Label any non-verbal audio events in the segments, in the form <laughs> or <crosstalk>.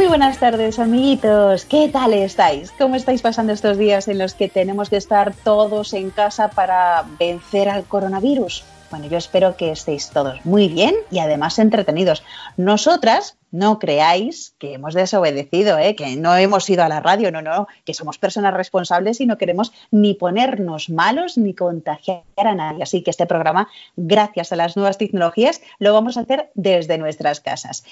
Muy buenas tardes, amiguitos. ¿Qué tal estáis? ¿Cómo estáis pasando estos días en los que tenemos que estar todos en casa para vencer al coronavirus? Bueno, yo espero que estéis todos muy bien y además entretenidos. Nosotras, no creáis que hemos desobedecido, ¿eh? que no hemos ido a la radio, no, no, que somos personas responsables y no queremos ni ponernos malos ni contagiar a nadie. Así que este programa, gracias a las nuevas tecnologías, lo vamos a hacer desde nuestras casas.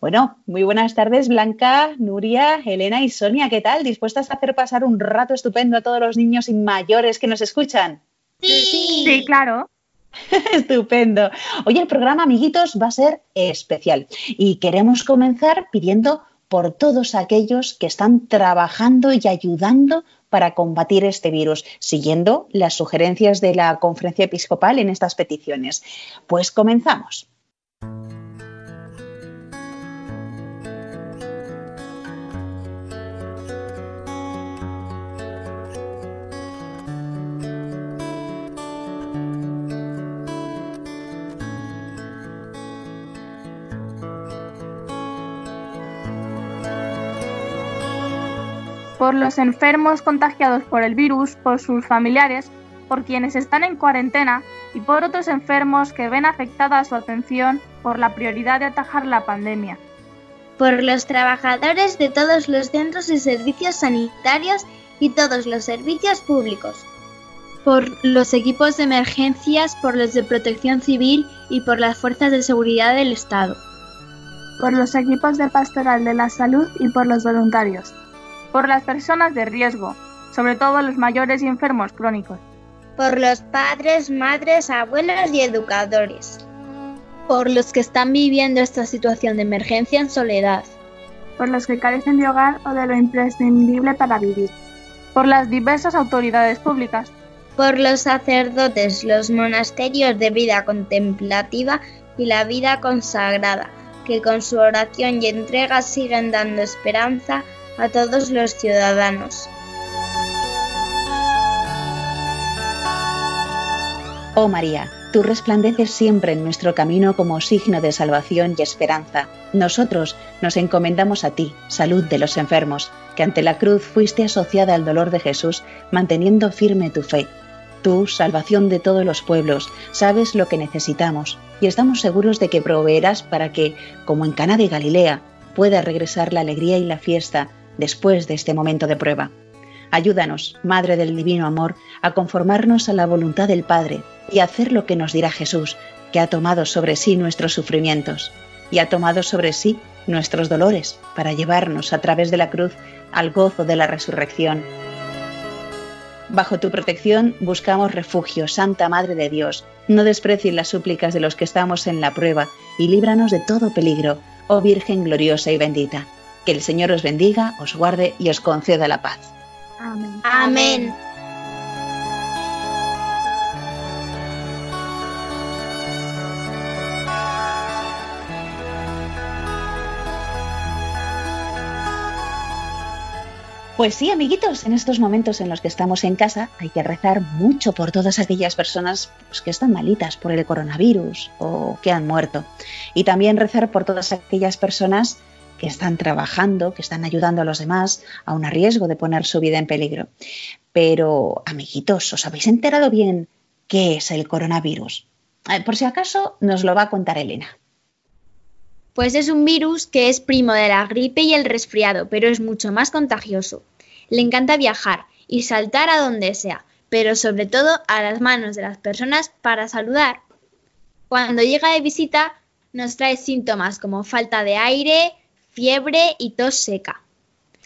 Bueno, muy buenas tardes, Blanca, Nuria, Elena y Sonia. ¿Qué tal? ¿Dispuestas a hacer pasar un rato estupendo a todos los niños y mayores que nos escuchan? Sí, sí, claro. <laughs> Estupendo. Hoy el programa, amiguitos, va a ser especial y queremos comenzar pidiendo por todos aquellos que están trabajando y ayudando para combatir este virus, siguiendo las sugerencias de la conferencia episcopal en estas peticiones. Pues comenzamos. Por los enfermos contagiados por el virus, por sus familiares, por quienes están en cuarentena y por otros enfermos que ven afectada su atención por la prioridad de atajar la pandemia. Por los trabajadores de todos los centros y servicios sanitarios y todos los servicios públicos. Por los equipos de emergencias, por los de protección civil y por las fuerzas de seguridad del Estado. Por los equipos de pastoral de la salud y por los voluntarios por las personas de riesgo, sobre todo los mayores y enfermos crónicos. Por los padres, madres, abuelos y educadores. Por los que están viviendo esta situación de emergencia en soledad. Por los que carecen de hogar o de lo imprescindible para vivir. Por las diversas autoridades públicas. Por los sacerdotes, los monasterios de vida contemplativa y la vida consagrada, que con su oración y entrega siguen dando esperanza a todos los ciudadanos. Oh María, tú resplandeces siempre en nuestro camino como signo de salvación y esperanza. Nosotros nos encomendamos a ti, salud de los enfermos, que ante la cruz fuiste asociada al dolor de Jesús, manteniendo firme tu fe. Tú, salvación de todos los pueblos, sabes lo que necesitamos y estamos seguros de que proveerás para que, como en Cana de Galilea, pueda regresar la alegría y la fiesta después de este momento de prueba. Ayúdanos, Madre del Divino Amor, a conformarnos a la voluntad del Padre y a hacer lo que nos dirá Jesús, que ha tomado sobre sí nuestros sufrimientos y ha tomado sobre sí nuestros dolores para llevarnos a través de la cruz al gozo de la resurrección. Bajo tu protección buscamos refugio, Santa Madre de Dios. No desprecies las súplicas de los que estamos en la prueba y líbranos de todo peligro, oh Virgen gloriosa y bendita. Que el Señor os bendiga, os guarde y os conceda la paz. Amén. Amén. Pues sí, amiguitos, en estos momentos en los que estamos en casa hay que rezar mucho por todas aquellas personas pues, que están malitas por el coronavirus o que han muerto. Y también rezar por todas aquellas personas que están trabajando, que están ayudando a los demás, a un riesgo de poner su vida en peligro. Pero, amiguitos, ¿os habéis enterado bien qué es el coronavirus? Eh, por si acaso, nos lo va a contar Elena. Pues es un virus que es primo de la gripe y el resfriado, pero es mucho más contagioso. Le encanta viajar y saltar a donde sea, pero sobre todo a las manos de las personas para saludar. Cuando llega de visita nos trae síntomas como falta de aire, fiebre y tos seca.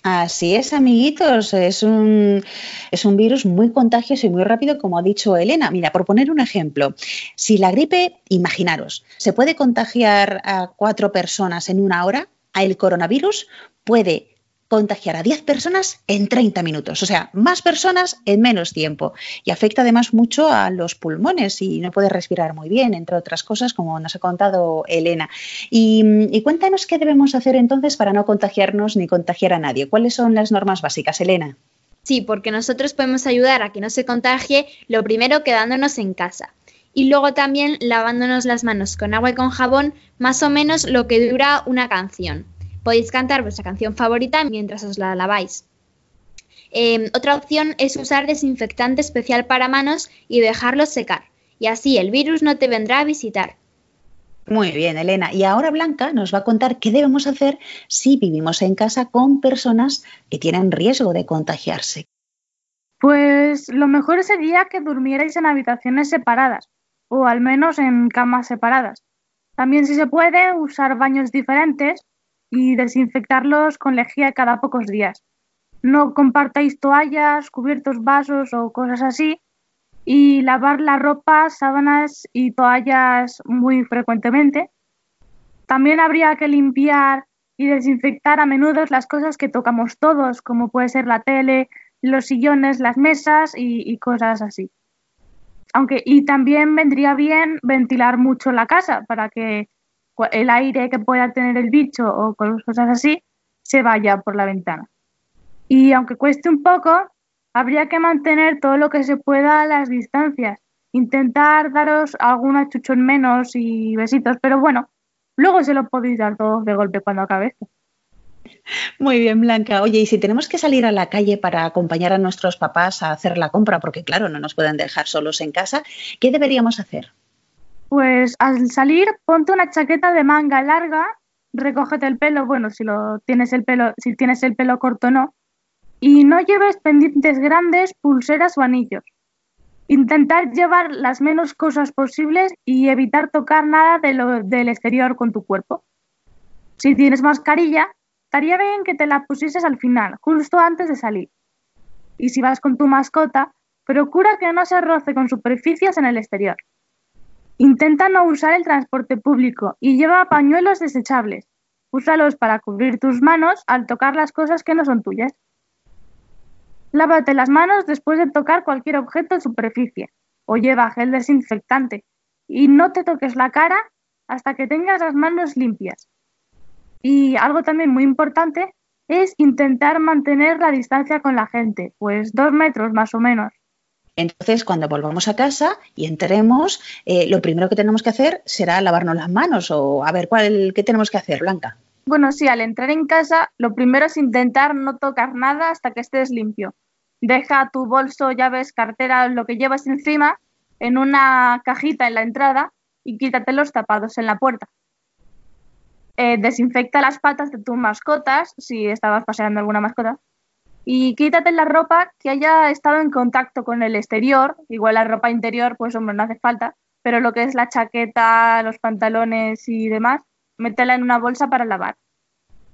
Así es, amiguitos, es un, es un virus muy contagioso y muy rápido, como ha dicho Elena. Mira, por poner un ejemplo, si la gripe, imaginaros, se puede contagiar a cuatro personas en una hora, el coronavirus puede contagiar a 10 personas en 30 minutos, o sea, más personas en menos tiempo. Y afecta además mucho a los pulmones y no puedes respirar muy bien, entre otras cosas, como nos ha contado Elena. Y, cuéntanos qué debemos hacer entonces para no contagiarnos ni contagiar a nadie. ¿Cuáles son las normas básicas, Elena? Sí, porque nosotros podemos ayudar a que no se contagie, lo primero quedándonos en casa. Y luego también lavándonos las manos con agua y con jabón, más o menos lo que dura una canción. Podéis cantar vuestra canción favorita mientras os la laváis. Em, otra opción es usar desinfectante especial para manos y dejarlo secar. Y así el virus no te vendrá a visitar. Muy bien, Elena. Y ahora Blanca nos va a contar qué debemos hacer si vivimos en casa con personas que tienen riesgo de contagiarse. Pues lo mejor sería que durmierais en habitaciones separadas o al menos en camas separadas. También si se puede usar baños diferentes y desinfectarlos con lejía cada pocos días. No compartáis toallas, cubiertos, vasos o cosas así y lavar la ropa, sábanas y toallas muy frecuentemente. También habría que limpiar y desinfectar a menudo las cosas que tocamos todos, como puede ser la tele, los sillones, las mesas y, cosas así. Aunque, y también vendría bien ventilar mucho la casa para que el aire que pueda tener el bicho o cosas así se vaya por la ventana. Y aunque cueste un poco, habría que mantener todo lo que se pueda a las distancias. Intentar daros algún chuchón menos y besitos, pero bueno, luego se lo podéis dar todos de golpe cuando acabe esto. Muy bien, Blanca. Oye, y si tenemos que salir a la calle para acompañar a nuestros papás a hacer la compra, porque claro, no nos pueden dejar solos en casa, ¿qué deberíamos hacer? Pues al salir, ponte una chaqueta de manga larga, recógete el pelo, bueno, si lo tienes el pelo, si tienes el pelo corto no, y no lleves pendientes grandes, pulseras o anillos. Intentar llevar las menos cosas posibles y evitar tocar nada del exterior con tu cuerpo. Si tienes mascarilla, estaría bien que te la pusieses al final, justo antes de salir. Y si vas con tu mascota, procura que no se roce con superficies en el exterior. Intenta no usar el transporte público y lleva pañuelos desechables. Úsalos para cubrir tus manos al tocar las cosas que no son tuyas. Lávate las manos después de tocar cualquier objeto en superficie o lleva gel desinfectante y no te toques la cara hasta que tengas las manos limpias. Y algo también muy importante es intentar mantener la distancia con la gente, pues dos metros más o menos. Entonces, cuando volvamos a casa y entremos, eh, lo primero que tenemos que hacer será lavarnos las manos o a ver cuál qué tenemos que hacer, Blanca. Bueno, sí, al entrar en casa, lo primero es intentar no tocar nada hasta que estés limpio deja tu bolso, llaves, cartera, lo que llevas encima en una cajita en la entrada y quítate los tapados en la puerta. Eh, desinfecta las patas de tus mascotas, si estabas paseando alguna mascota, y quítate la ropa que haya estado en contacto con el exterior, igual la ropa interior, pues hombre, no hace falta, pero lo que es la chaqueta, los pantalones y demás, métela en una bolsa para lavar.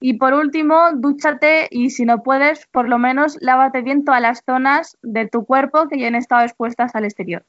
Y por último, dúchate y si no puedes, por lo menos lávate bien todas las zonas de tu cuerpo que ya han estado expuestas al exterior.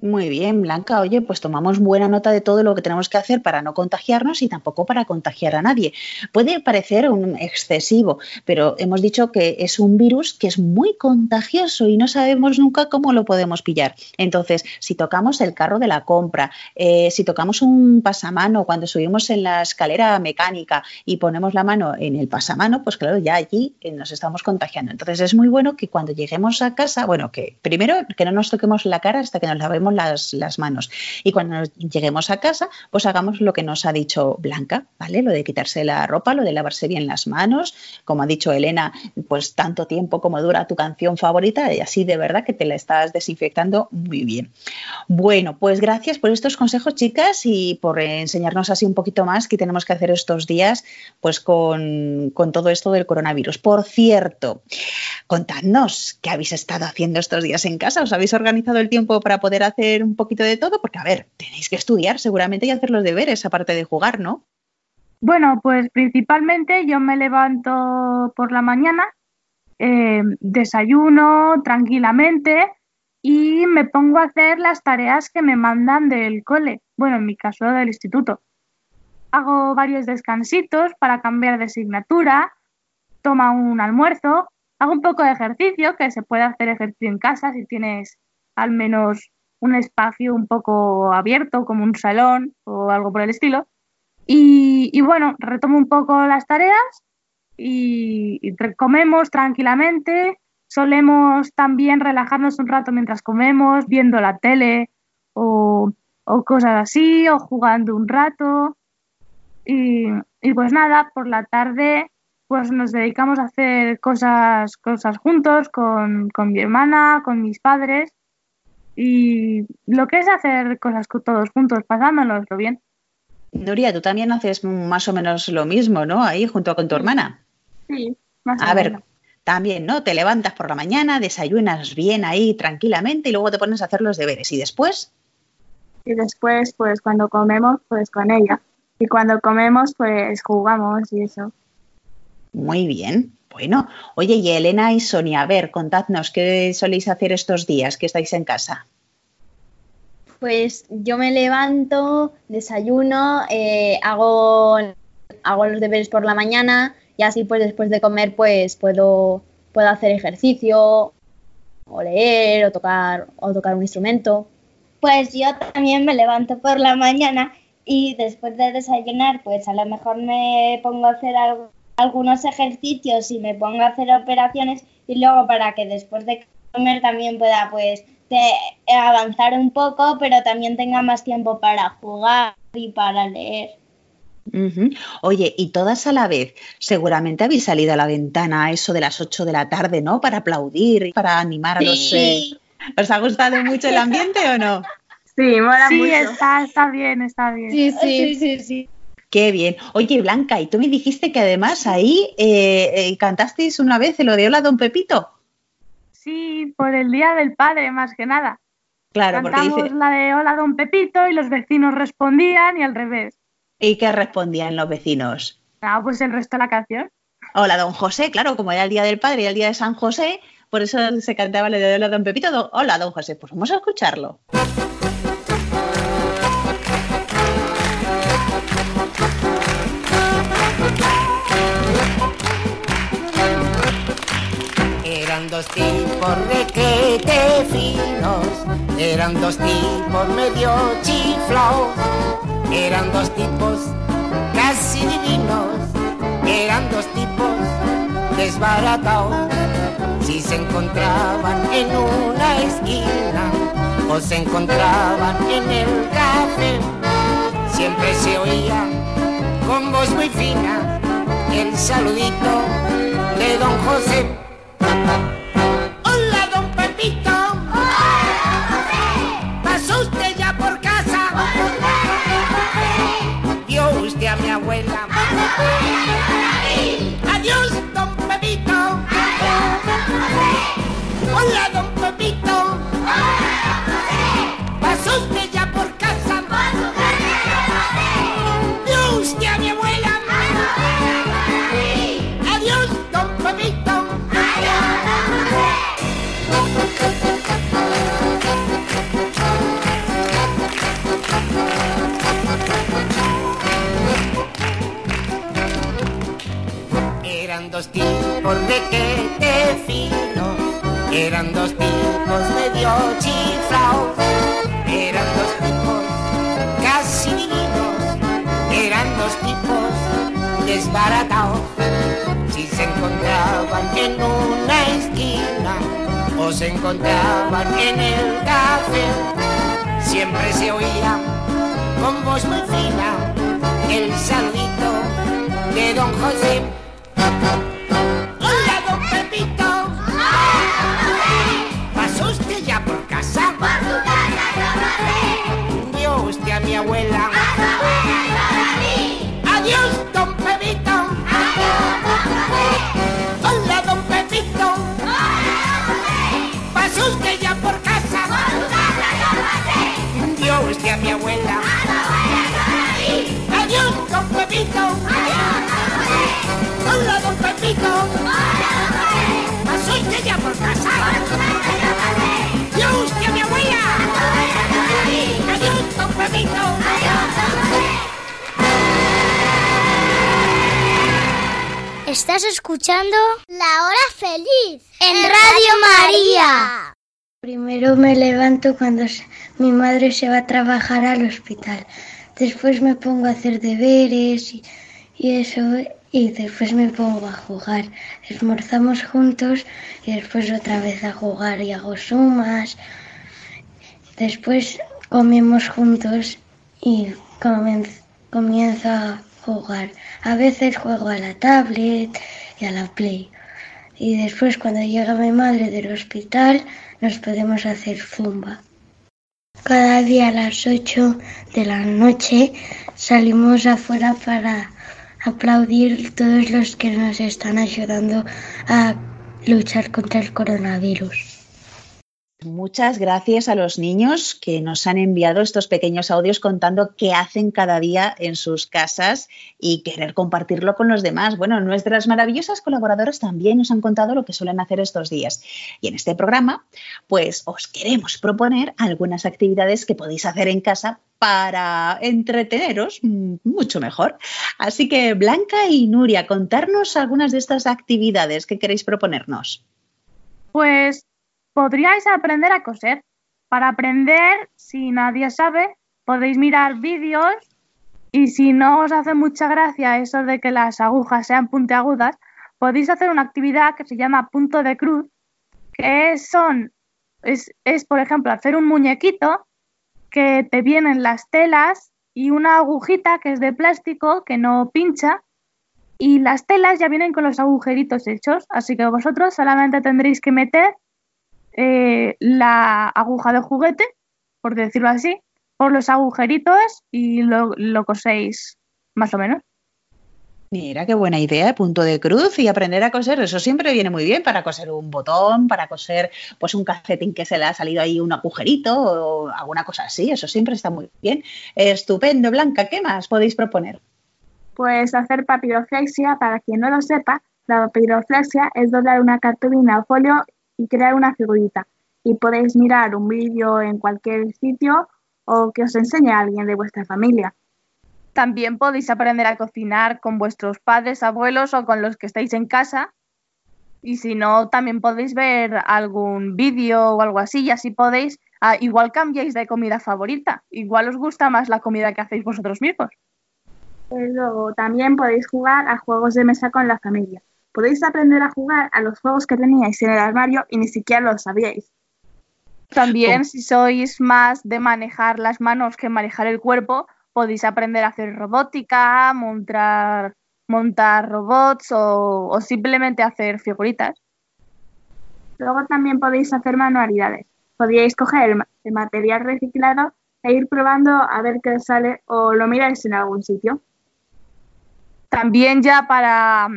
Muy bien, Blanca. Oye, pues tomamos buena nota de todo lo que tenemos que hacer para no contagiarnos y tampoco para contagiar a nadie. Puede parecer un excesivo, pero hemos dicho que es un virus que es muy contagioso y no sabemos nunca cómo lo podemos pillar. Entonces, si tocamos el carro de la compra, eh, si tocamos un pasamano cuando subimos en la escalera mecánica y ponemos la mano en el pasamano, pues claro, ya allí eh, nos estamos contagiando. Entonces, es muy bueno que cuando lleguemos a casa, bueno, que primero que no nos toquemos la cara hasta que nos las, manos. Y cuando lleguemos a casa, pues hagamos lo que nos ha dicho Blanca, ¿vale? Lo de quitarse la ropa, lo de lavarse bien las manos, como ha dicho Elena, pues tanto tiempo como dura tu canción favorita y así de verdad que te la estás desinfectando muy bien. Bueno, pues gracias por estos consejos, chicas, y por enseñarnos así un poquito más qué tenemos que hacer estos días, pues con, con todo esto del coronavirus. Por cierto, contadnos qué habéis estado haciendo estos días en casa. ¿Os habéis organizado el tiempo para poder hacer un poquito de todo? Porque, a ver, tenéis que estudiar seguramente y hacer los deberes aparte de jugar, ¿no? Bueno, pues principalmente yo me levanto por la mañana, eh, desayuno tranquilamente y me pongo a hacer las tareas que me mandan del cole, bueno, en mi caso del instituto. Hago varios descansitos para cambiar de asignatura, toma un almuerzo, hago un poco de ejercicio, que se puede hacer ejercicio en casa si tienes al menos un espacio un poco abierto, como un salón o algo por el estilo. Y, bueno, retomo un poco las tareas y, comemos tranquilamente. Solemos también relajarnos un rato mientras comemos, viendo la tele o, cosas así, o jugando un rato. Y, y, pues nada, por la tarde pues nos dedicamos a hacer cosas, cosas juntos con, con mi hermana, con mis padres y lo que es hacer cosas todos juntos, pasándonoslo bien. Nuria, tú también haces más o menos lo mismo, ¿no? Ahí junto con tu hermana. Sí, más o menos. A ver, también, ¿no? Te levantas por la mañana, desayunas bien ahí tranquilamente y luego te pones a hacer los deberes. ¿Y después? Y después, pues cuando comemos, pues con ella. Y cuando comemos, pues jugamos y eso. Muy bien. Bueno, oye, y Elena y Sonia, a ver, contadnos, ¿qué soléis hacer estos días que estáis en casa? Pues yo me levanto, desayuno, eh, hago, hago los deberes por la mañana y así pues después de comer pues puedo, puedo hacer ejercicio o leer o tocar, o tocar un instrumento. Pues yo también me levanto por la mañana y después de desayunar pues a lo mejor me pongo a hacer algo algunos ejercicios y me pongo a hacer operaciones y luego para que después de comer también pueda pues avanzar un poco, pero también tenga más tiempo para jugar y para leer. Oye, y todas a la vez, seguramente habéis salido a la ventana a eso de las 8 de la tarde, ¿no? Para aplaudir, para animar a los... Eh, ¿Os ha gustado mucho el ambiente o no? Sí, mola sí, Está, está bien, está bien. sí, sí, sí. sí. Qué bien. Oye, Blanca, y tú me dijiste que además ahí eh, eh, cantasteis una vez el de Hola Don Pepito. Sí, por el Día del Padre, más que nada. Claro, Cantamos porque la de Hola Don Pepito y los vecinos respondían y al revés. ¿Y qué respondían los vecinos? Ah, pues el resto de la canción. Hola Don José, claro, como era el Día del Padre y el Día de San José, por eso se cantaba la de Hola Don Pepito. Hola Don José, pues vamos a escucharlo. Eran dos tipos requete finos, eran dos tipos medio chiflaos, eran dos tipos casi divinos, eran dos tipos desbaratados. Si se encontraban en una esquina o se encontraban en el café, siempre se oía con voz muy fina el saludito de don José. Hola, don Pepito. ¿Pasó usted ya por casa? A mi abuela. Adiós, don Pepito. Hola, don Pepito. Eran dos tipos de que te fino, eran dos tipos medio chiflaos, eran dos tipos casi divinos, eran dos tipos desbaratados. Si se encontraban en una esquina o se encontraban en el café, siempre se oía con voz muy fina el saludito de don José. Hola, don Pepito. ¿Pasó usted ya por casa? Vio usted a mi abuela. Adiós, don Pepito. Hola, don Pepito. ¿Pasó usted ya por casa? Vio usted a mi abuela. Adiós, don Pepito. Hola, don Pepito. ¿Pasó usted ya por casa? Vio usted a mi abuela. Adiós, don Pepito. Estás escuchando La Hora Feliz en Radio María. Primero me levanto cuando mi madre se va a trabajar al hospital. Después me pongo a hacer deberes y, y eso y después me pongo a jugar. Esmorzamos juntos y después otra vez a jugar y hago sumas. Después comemos juntos y comienzo a jugar. A veces juego a la tablet y a la play. Y después cuando llega mi madre del hospital nos podemos hacer zumba. Cada día a las 8 de la noche salimos afuera para aplaudir todos los que nos están ayudando a luchar contra el coronavirus. Muchas gracias a los niños que nos han enviado estos pequeños audios contando qué hacen cada día en sus casas y querer compartirlo con los demás. Bueno, nuestras maravillosas colaboradoras también nos han contado lo que suelen hacer estos días. Y en este programa, pues os queremos proponer algunas actividades que podéis hacer en casa para entreteneros mucho mejor. Así que Blanca y Nuria, contarnos algunas de estas actividades que queréis proponernos. Pues podríais aprender a coser. Para aprender, si nadie sabe, podéis mirar vídeos y si no os hace mucha gracia eso de que las agujas sean puntiagudas, podéis hacer una actividad que se llama punto de cruz, que son, es, es por ejemplo hacer un muñequito que te vienen las telas y una agujita que es de plástico que no pincha y las telas ya vienen con los agujeritos hechos, así que vosotros solamente tendréis que meter eh, la aguja de juguete, por decirlo así, por los agujeritos y lo, coséis más o menos. Mira, qué buena idea, punto de cruz y aprender a coser, eso siempre viene muy bien para coser un botón, para coser pues un calcetín que se le ha salido ahí un agujerito o alguna cosa así, eso siempre está muy bien. Estupendo, Blanca, ¿qué más podéis proponer? Pues hacer papiroflexia, para quien no lo sepa, la papiroflexia es doblar una cartulina o folio y crear una figurita. Y podéis mirar un vídeo en cualquier sitio o que os enseñe a alguien de vuestra familia. También podéis aprender a cocinar con vuestros padres, abuelos o con los que estáis en casa. Y si no, también podéis ver algún vídeo o algo así y así podéis, ah, igual cambiáis de comida favorita, igual os gusta más la comida que hacéis vosotros mismos. Luego, también podéis jugar a juegos de mesa con la familia. Podéis aprender a jugar a los juegos que teníais en el armario y ni siquiera lo sabíais. También, si sois más de manejar las manos que manejar el cuerpo, podéis aprender a hacer robótica, montar, montar robots o, o simplemente hacer figuritas. Luego también podéis hacer manualidades. Podríais coger el, material reciclado e ir probando a ver qué sale o lo miráis en algún sitio. También ya para,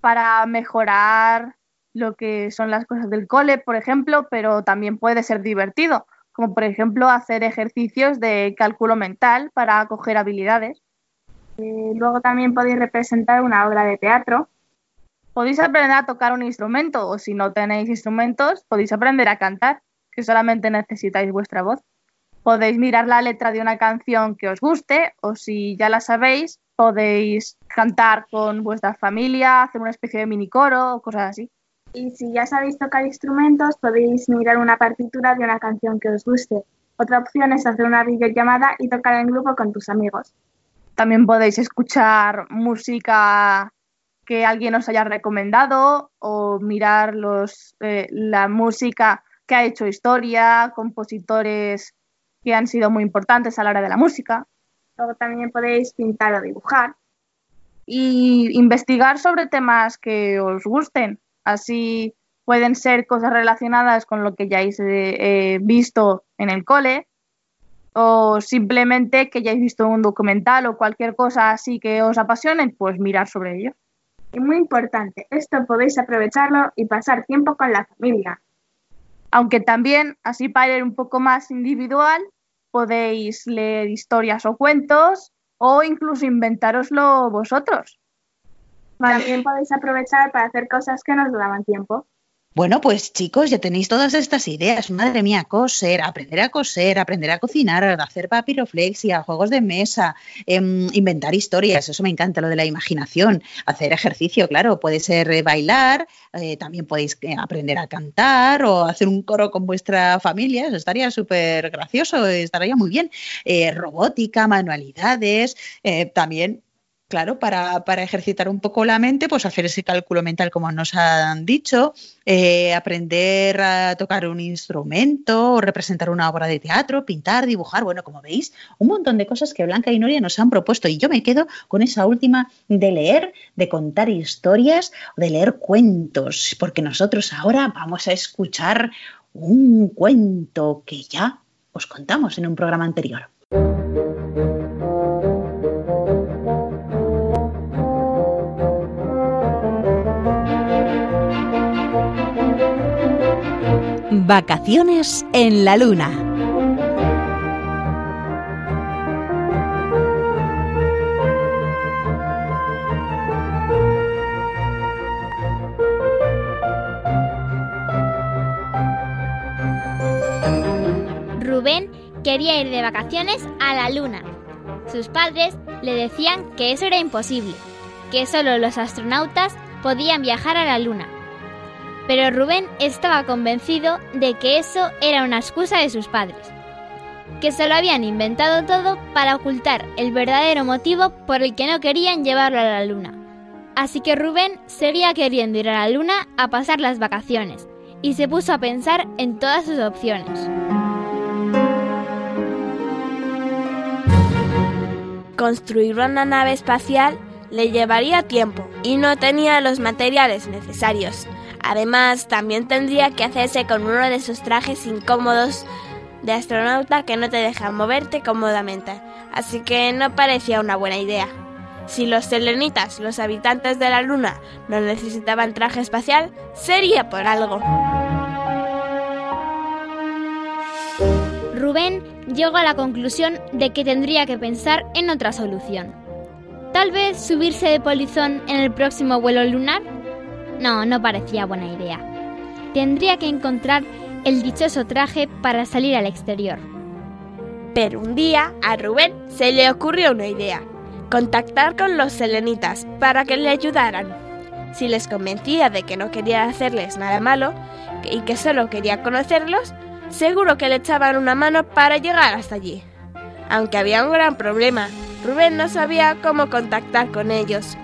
para mejorar lo que son las cosas del cole, por ejemplo, pero también puede ser divertido, como por ejemplo hacer ejercicios de cálculo mental para coger habilidades. Eh, luego también podéis representar una obra de teatro. Podéis aprender a tocar un instrumento o si no tenéis instrumentos, podéis aprender a cantar, que solamente necesitáis vuestra voz. Podéis mirar la letra de una canción que os guste o si ya la sabéis, podéis cantar con vuestra familia, hacer una especie de mini coro o cosas así. Y si ya sabéis tocar instrumentos, podéis mirar una partitura de una canción que os guste. Otra opción es hacer una videollamada y tocar en grupo con tus amigos. También podéis escuchar música que alguien os haya recomendado o mirar los, eh, la música que ha hecho historia, compositores que han sido muy importantes a la hora de la música. Luego también podéis pintar o dibujar. Y investigar sobre temas que os gusten. Así pueden ser cosas relacionadas con lo que ya hayáis eh, visto en el cole o simplemente que hayáis visto un documental o cualquier cosa así que os apasione, pues mirar sobre ello. Y muy importante, esto podéis aprovecharlo y pasar tiempo con la familia. Aunque también, así para ir un poco más individual, podéis leer historias o cuentos o incluso inventároslo vosotros. También podéis aprovechar para hacer cosas que nos daban tiempo. Bueno, pues chicos, ya tenéis todas estas ideas. Madre mía, coser, aprender a coser, aprender a cocinar, hacer papiroflexia, juegos de mesa, em, inventar historias. Eso me encanta, lo de la imaginación. Hacer ejercicio, claro, puede ser eh, bailar, eh, también podéis eh, aprender a cantar o hacer un coro con vuestra familia. Eso estaría súper gracioso, estaría muy bien. robótica, manualidades, también Claro, para, ejercitar un poco la mente, pues hacer ese cálculo mental como nos han dicho, eh, aprender a tocar un instrumento, o representar una obra de teatro, pintar, dibujar, bueno, como veis, un montón de cosas que Blanca y Noria nos han propuesto. Y yo me quedo con esa última de leer, de contar historias, de leer cuentos, porque nosotros ahora vamos a escuchar un cuento que ya os contamos en un programa anterior. Vacaciones en la Luna. Rubén quería ir de vacaciones a la Luna. Sus padres le decían que eso era imposible, que solo los astronautas podían viajar a la Luna pero Rubén estaba convencido de que eso era una excusa de sus padres, que se lo habían inventado todo para ocultar el verdadero motivo por el que no querían llevarlo a la luna. Así que Rubén seguía queriendo ir a la luna a pasar las vacaciones y se puso a pensar en todas sus opciones. Construir una nave espacial le llevaría tiempo y no tenía los materiales necesarios. Además, también tendría que hacerse con uno de esos trajes incómodos de astronauta que no te dejan moverte cómodamente, así que no parecía una buena idea. Si los selenitas, los habitantes de la Luna, no necesitaban traje espacial, sería por algo. Rubén llegó a la conclusión de que tendría que pensar en otra solución. Tal vez subirse de polizón en el próximo vuelo lunar no, no parecía buena idea. Tendría que encontrar el dichoso traje para salir al exterior. Pero un día a Rubén se le ocurrió una idea. Contactar con los selenitas para que le ayudaran. Si les convencía de que no quería hacerles nada malo y que solo quería conocerlos, seguro que le echaban una mano para llegar hasta allí. Aunque había un gran problema, Rubén no sabía cómo contactar con ellos.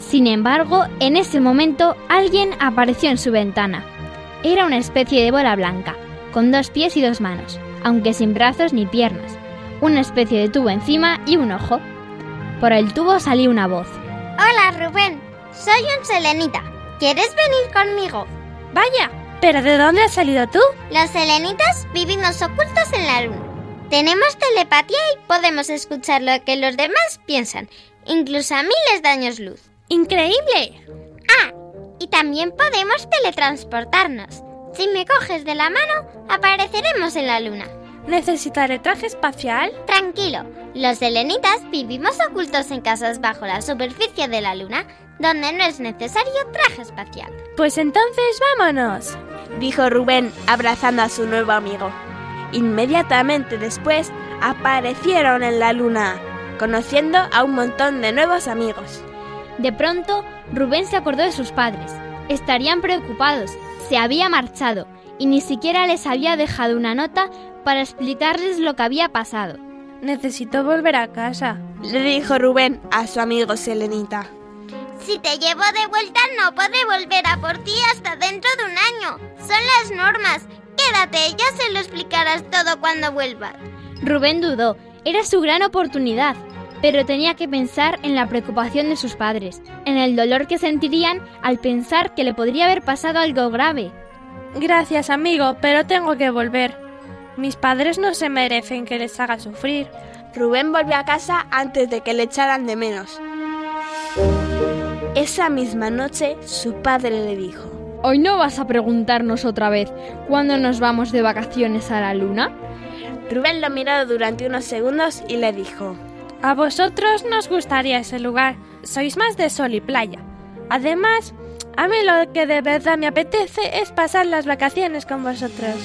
Sin embargo, en ese momento alguien apareció en su ventana. Era una especie de bola blanca, con dos pies y dos manos, aunque sin brazos ni piernas, una especie de tubo encima y un ojo. Por el tubo salió una voz. Hola Rubén, soy un selenita. ¿Quieres venir conmigo? Vaya, ¿pero de dónde has salido tú? Los selenitas vivimos ocultos en la luna. Tenemos telepatía y podemos escuchar lo que los demás piensan, incluso a miles de años luz. ¡Increíble! Ah, y también podemos teletransportarnos. Si me coges de la mano, apareceremos en la luna. ¿Necesitaré traje espacial? Tranquilo, los selenitas vivimos ocultos en casas bajo la superficie de la luna, donde no es necesario traje espacial. Pues entonces vámonos, dijo Rubén abrazando a su nuevo amigo. Inmediatamente después aparecieron en la luna, conociendo a un montón de nuevos amigos. De pronto, Rubén se acordó de sus padres. Estarían preocupados. Se había marchado y ni siquiera les había dejado una nota para explicarles lo que había pasado. Necesito volver a casa, le dijo Rubén a su amigo Selenita. Si te llevo de vuelta no podré volver a por ti hasta dentro de un año. Son las normas. Quédate, ya se lo explicarás todo cuando vuelvas. Rubén dudó. Era su gran oportunidad pero tenía que pensar en la preocupación de sus padres, en el dolor que sentirían al pensar que le podría haber pasado algo grave. Gracias, amigo, pero tengo que volver. Mis padres no se merecen que les haga sufrir. Rubén volvió a casa antes de que le echaran de menos. Esa misma noche su padre le dijo, ¿Hoy no vas a preguntarnos otra vez cuándo nos vamos de vacaciones a la luna? Rubén lo miró durante unos segundos y le dijo, a vosotros nos gustaría ese lugar. Sois más de sol y playa. Además, A mí lo que de verdad me apetece es pasar las vacaciones con vosotros.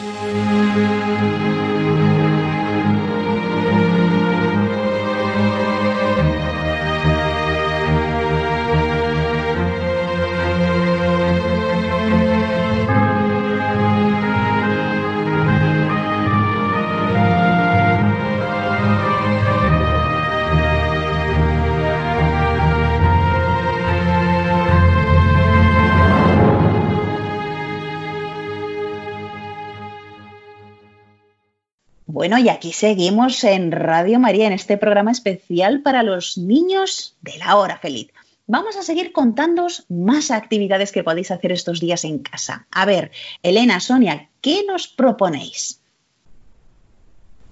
Bueno, y aquí seguimos en Radio María, en este programa especial para los niños de la hora feliz. Vamos a seguir contándoos más actividades que podéis hacer estos días en casa. A ver, Elena, Sonia, ¿qué nos proponéis?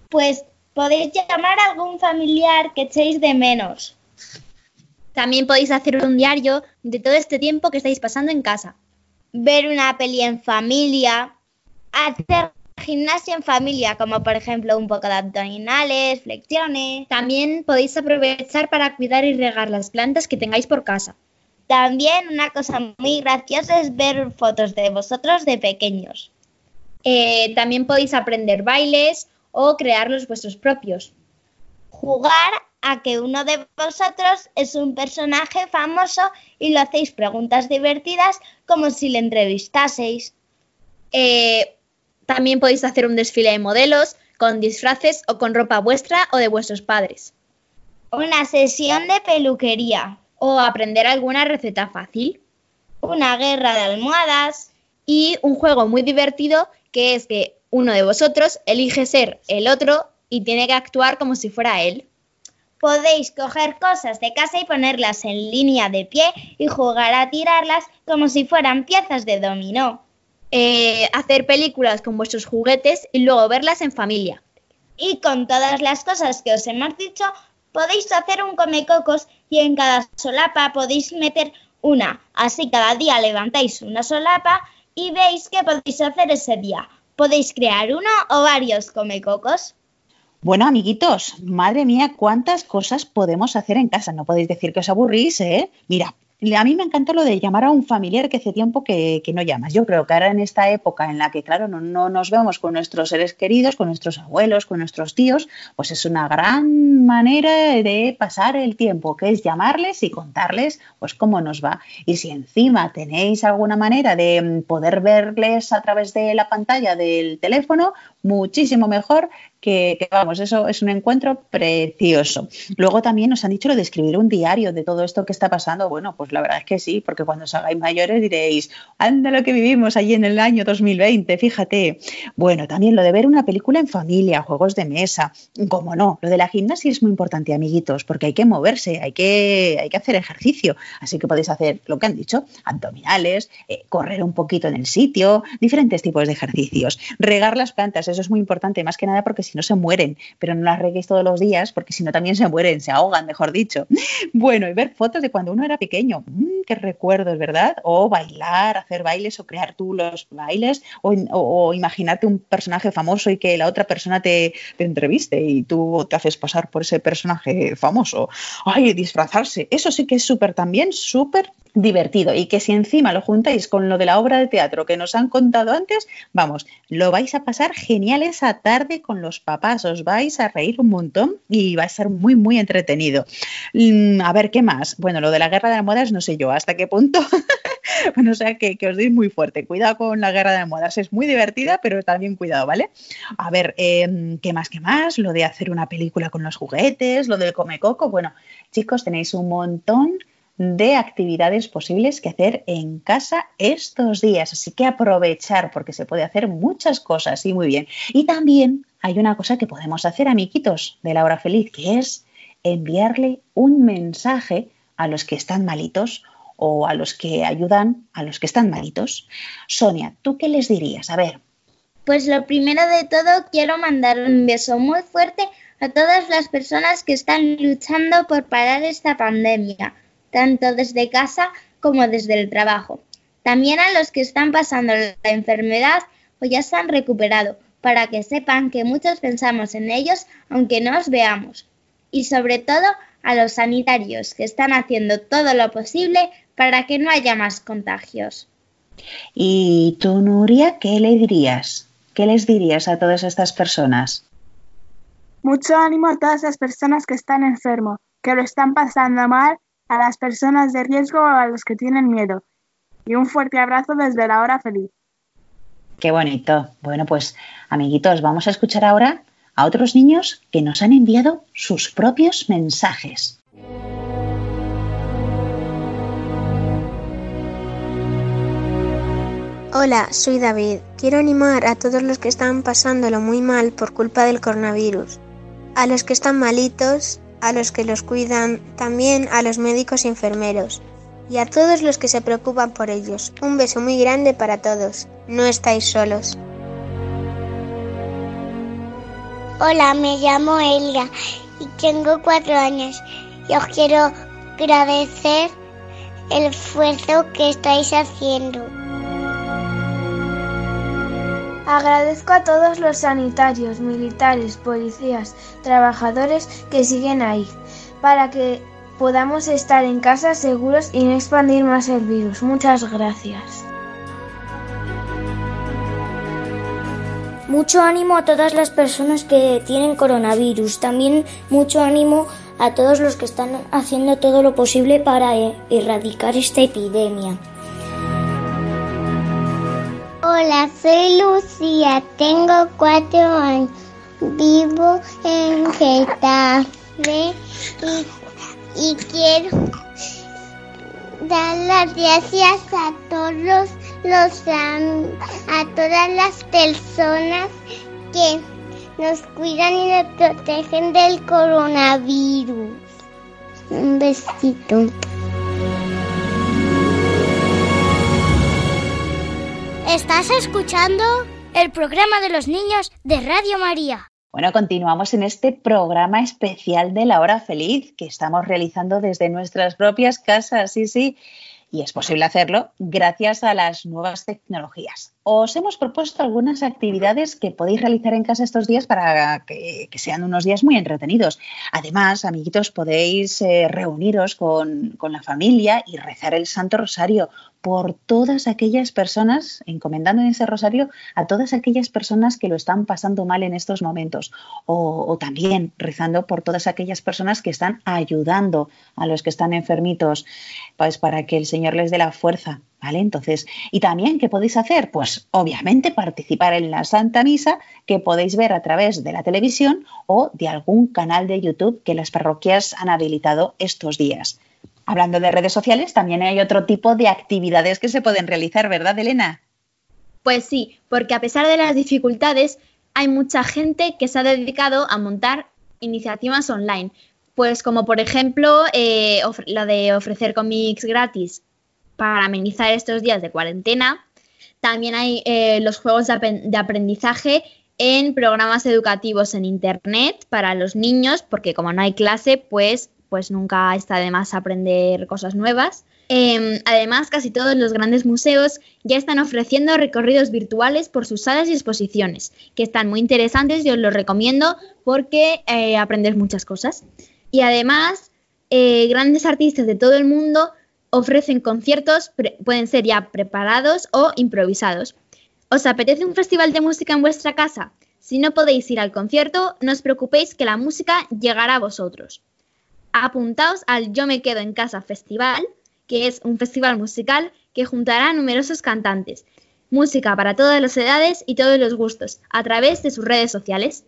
Pues podéis llamar a algún familiar que echéis de menos. También podéis hacer un diario de todo este tiempo que estáis pasando en casa. Ver una peli en familia, hacer gimnasia en familia, como por ejemplo un poco de abdominales, flexiones. También podéis aprovechar para cuidar y regar las plantas que tengáis por casa. También una cosa muy graciosa es ver fotos de vosotros de pequeños. Eh, también podéis aprender bailes o crearlos vuestros propios. Jugar a que uno de vosotros es un personaje famoso y lo hacéis preguntas divertidas como si le entrevistaseis. Eh, también podéis hacer un desfile de modelos con disfraces o con ropa vuestra o de vuestros padres. Una sesión de peluquería. O aprender alguna receta fácil. Una guerra de almohadas. Y un juego muy divertido que es que uno de vosotros elige ser el otro y tiene que actuar como si fuera él. Podéis coger cosas de casa y ponerlas en línea de pie y jugar a tirarlas como si fueran piezas de dominó. Eh, hacer películas con vuestros juguetes y luego verlas en familia. Y con todas las cosas que os hemos dicho, podéis hacer un comecocos y en cada solapa podéis meter una. Así cada día levantáis una solapa y veis qué podéis hacer ese día. Podéis crear uno o varios comecocos. Bueno, amiguitos, madre mía, cuántas cosas podemos hacer en casa. No podéis decir que os aburrís, ¿eh? Mira, a mí me encanta lo de llamar a un familiar que hace tiempo que, no llamas. Yo creo que ahora en esta época en la que, claro, no, no, nos vemos con nuestros seres queridos, con nuestros abuelos, con nuestros tíos, pues es una gran manera de pasar el tiempo, que es llamarles y contarles pues cómo nos va. Y si encima tenéis alguna manera de mm, poder verles a través de la pantalla del teléfono, muchísimo mejor que, vamos, eso es un encuentro precioso. Luego también nos han dicho lo de escribir un diario de todo esto que está pasando. Bueno, pues la verdad es que sí, porque cuando os hagáis mayores diréis, anda lo que vivimos allí en el año 2020, fíjate. Bueno, también lo de ver una película en familia, juegos de mesa, como no, lo de la gimnasia es muy importante, amiguitos, porque hay que moverse, hay que, hay que hacer ejercicio. Así que podéis hacer lo que han dicho, abdominales, eh, correr un poquito en el sitio, diferentes tipos de ejercicios. Regar las plantas, eso es muy importante, más que nada porque si no se mueren, pero no las reguéis todos los días porque si no también se mueren, se ahogan, mejor dicho. <laughs> Bueno, y ver fotos de cuando uno era pequeño, mm, qué recuerdos, ¿verdad? O bailar, hacer bailes o crear tú los bailes o, imaginarte un personaje famoso y que la otra persona te, te entreviste y tú te haces pasar por ese personaje famoso. Ay, disfrazarse, eso sí que es súper también, súper divertido y que si encima lo juntáis con lo de la obra de teatro que nos han contado antes, vamos, lo vais a pasar genial esa tarde con los papás, os vais a reír un montón y va a ser muy, muy entretenido. Mm, a ver, ¿qué más? Bueno, lo de la guerra de almohadas no sé yo hasta qué punto. <laughs> bueno, o sea, que, os deis muy fuerte. Cuidado con la guerra de almohadas, es muy divertida, pero también cuidado, ¿vale? A ver, em, ¿qué más, qué más? Lo de hacer una película con los juguetes, lo del come coco. Bueno, chicos, tenéis un montón de actividades posibles que hacer en casa estos días. Así que aprovechar porque se puede hacer muchas cosas y muy bien. Y también hay una cosa que podemos hacer, amiguitos de la hora feliz, que es enviarle un mensaje a los que están malitos o a los que ayudan a los que están malitos. Sonia, ¿tú qué les dirías? A ver. Pues lo primero de todo quiero mandar un beso muy fuerte a todas las personas que están luchando por parar esta pandemia tanto desde casa como desde el trabajo. También a los que están pasando la enfermedad o ya se han recuperado, para que sepan que muchos pensamos en ellos aunque no os veamos. Y sobre todo a los sanitarios que están haciendo todo lo posible para que no haya más contagios. ¿Y tú, Nuria, qué le dirías? ¿Qué les dirías a todas estas personas? Mucho ánimo a todas las personas que están enfermos, que lo están pasando mal, a las personas de riesgo o a los que tienen miedo. Y un fuerte abrazo desde la hora feliz. Qué bonito. Bueno, pues amiguitos, vamos a escuchar ahora a otros niños que nos han enviado sus propios mensajes. Hola, soy David. Quiero animar a todos los que están pasándolo muy mal por culpa del coronavirus. A los que están malitos, a los que los cuidan, también a los médicos y enfermeros. Y a todos los que se preocupan por ellos. Un beso muy grande para todos. No estáis solos. Hola, me llamo Elga y tengo cuatro años. Y os quiero agradecer el esfuerzo que estáis haciendo. Agradezco a todos los sanitarios, militares, policías, trabajadores que siguen ahí, para que podamos estar en casa seguros y no expandir más el virus. Muchas gracias. Mucho ánimo a todas las personas que tienen coronavirus. También mucho ánimo a todos los que están haciendo todo lo posible para e-, erradicar esta epidemia. Hola, soy Lucía, tengo cuatro años, vivo en Getafe y, quiero dar las gracias a todos los, a todas las personas que nos cuidan y nos protegen del coronavirus. Un besito. Estás escuchando el programa de los niños de Radio María. Bueno, continuamos en este programa especial de la hora feliz que estamos realizando desde nuestras propias casas, sí, sí, y es posible hacerlo gracias a las nuevas tecnologías. Os hemos propuesto algunas actividades que podéis realizar en casa estos días para que, sean unos días muy entretenidos. Además, amiguitos, podéis eh, reuniros con, la familia y rezar el Santo Rosario por todas aquellas personas, encomendando en ese rosario a todas aquellas personas que lo están pasando mal en estos momentos, o, también rezando por todas aquellas personas que están ayudando a los que están enfermitos, pues para que el Señor les dé la fuerza, Entonces, y también, ¿qué podéis hacer? Pues obviamente participar en la Santa Misa que podéis ver a través de la televisión o de algún canal de YouTube que las parroquias han habilitado estos días. Hablando de redes sociales, también hay otro tipo de actividades que se pueden realizar, ¿verdad, Elena? Pues sí, porque a pesar de las dificultades, hay mucha gente que se ha dedicado a montar iniciativas online. Pues como por ejemplo eh, la de ofrecer cómics gratis para amenizar estos días de cuarentena. También hay eh, los juegos de aprendizaje en programas educativos en Internet para los niños, porque como no hay clase, pues pues nunca está de más aprender cosas nuevas. Em, además, casi todos los grandes museos ya están ofreciendo recorridos virtuales por sus salas y exposiciones, que están muy interesantes y os los recomiendo porque eh, aprendes muchas cosas. Y además, eh, grandes artistas de todo el mundo ofrecen conciertos, pueden ser ya preparados o improvisados. ¿Os apetece un festival de música en vuestra casa? Si no podéis ir al concierto, no os preocupéis que la música llegará a vosotros apuntaos al Yo me quedo en casa festival, que es un festival musical que juntará a numerosos cantantes. Música para todas las edades y todos los gustos, a través de sus redes sociales.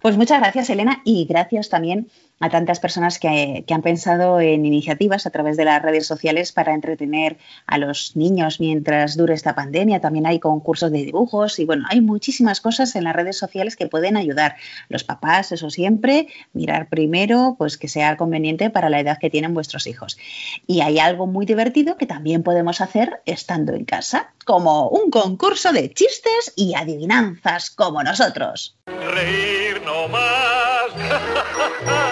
Pues muchas gracias, Elena, y gracias también a tantas personas que, han pensado en iniciativas a través de las redes sociales para entretener a los niños mientras dure esta pandemia. También hay concursos de dibujos y bueno, hay muchísimas cosas en las redes sociales que pueden ayudar. Los papás, eso siempre, mirar primero pues que sea conveniente para la edad que tienen vuestros hijos. Y hay algo muy divertido que también podemos hacer estando en casa, como un concurso de chistes y adivinanzas como nosotros. Reír no más. <laughs>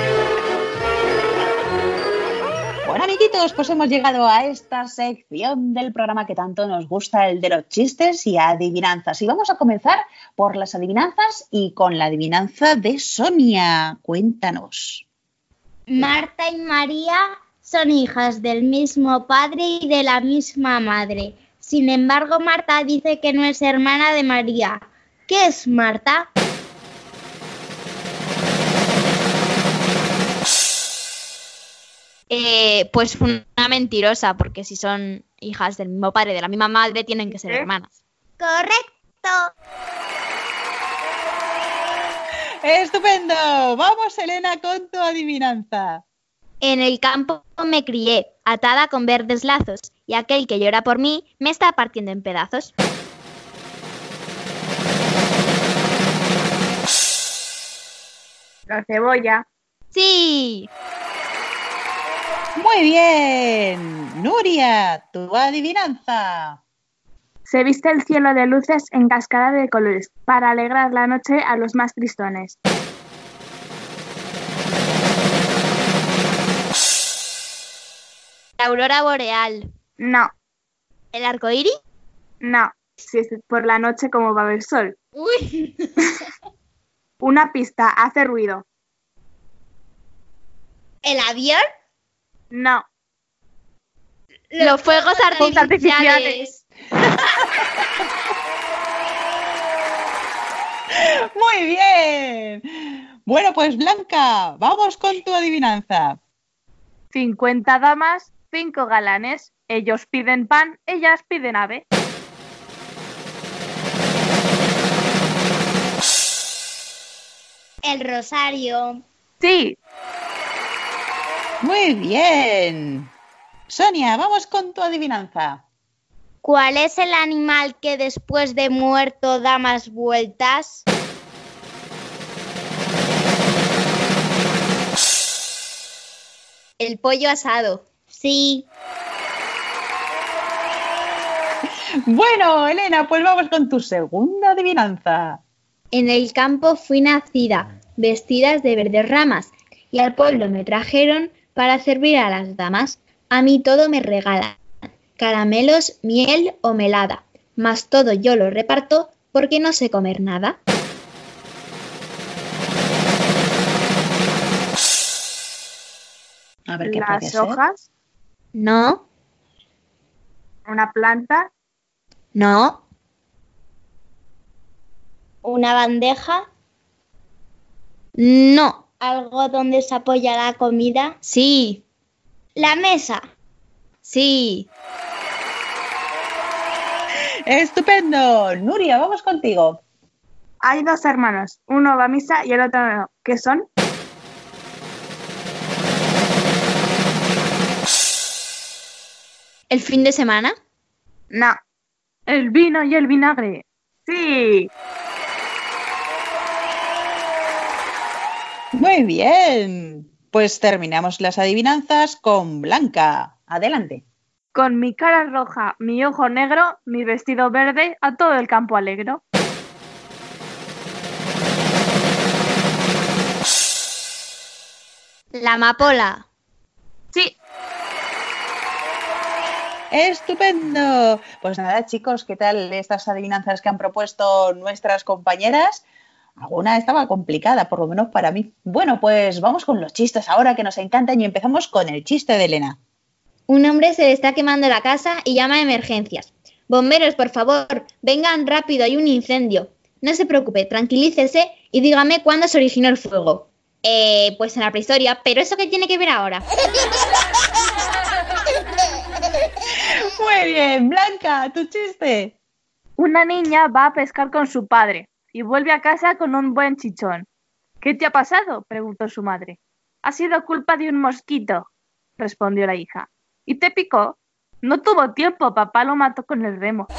Bueno, amiguitos, pues hemos llegado a esta sección del programa que tanto nos gusta, el de los chistes y adivinanzas. Y vamos a comenzar por las adivinanzas y con la adivinanza de Sonia. Cuéntanos. Marta y María son hijas del mismo padre y de la misma madre. Sin embargo, Marta dice que no es hermana de María. ¿Qué es Marta? Eh, pues una mentirosa, porque si son hijas del mismo padre de la misma madre, tienen que ser hermanas. Correcto. ¡Estupendo! Vamos, Elena, con tu adivinanza. En el campo me crié, atada con verdes lazos, y aquel que llora por mí me está partiendo en pedazos. La cebolla. Sí. Muy bien. Nuria, tu adivinanza. Se viste el cielo de luces en cascada de colores para alegrar la noche a los más tristones. La aurora boreal. No, ¿El arco iris? no. Si es por la noche como va a haber sol. Uy. <laughs> Una pista hace ruido. ¿El avión? No. Los fuegos artificiales. <laughs> Muy bien. Bueno, pues Blanca, vamos con tu adivinanza. 50 damas, 5 galanes. Ellos piden pan, ellas piden ave. El rosario. Sí, Muy bien. Sonia, vamos con tu adivinanza. ¿Cuál es el animal que después de muerto da más vueltas? El pollo asado. Sí. Bueno, Elena, pues vamos con tu segunda adivinanza. En el campo fui nacida, vestidas de verdes ramas, y al pueblo me trajeron para servir a las damas. A mí todo me regalan, caramelos, miel o melada, mas todo yo lo reparto porque no sé comer nada. A ver qué puede Las ser. hojas, No, una planta, no, Una bandeja. no, Algo donde se apoya la comida. sí, La mesa. sí. Estupendo. Nuria, vamos contigo. hay dos hermanos. Uno va a misa y el otro no. ¿Qué son? ¿El fin de semana? No. el vino y el vinagre. Sí. Muy bien. Pues terminamos las adivinanzas con Blanca. Adelante. Con mi cara roja, mi ojo negro, mi vestido verde, a todo el campo alegro. La amapola. Sí, Estupendo. Pues nada, chicos, ¿qué tal estas adivinanzas que han propuesto nuestras compañeras? Alguna estaba complicada, por lo menos para mí. Bueno, pues vamos con los chistes ahora que nos encantan y empezamos con el chiste de Elena. Un hombre se le está quemando la casa y llama a emergencias. Bomberos, por favor, vengan rápido, hay un incendio. No se preocupe, tranquilícese y dígame cuándo se originó el fuego. Eh, pues en la prehistoria, pero ¿eso qué tiene que ver ahora? <laughs> Muy bien, Blanca, tu chiste. una niña va a pescar con su padre y vuelve a casa con un buen chichón. ¿Qué te ha pasado? preguntó su madre. Ha sido culpa de un mosquito, respondió la hija. ¿Y te picó? No tuvo tiempo, papá lo mató con el remo. <laughs>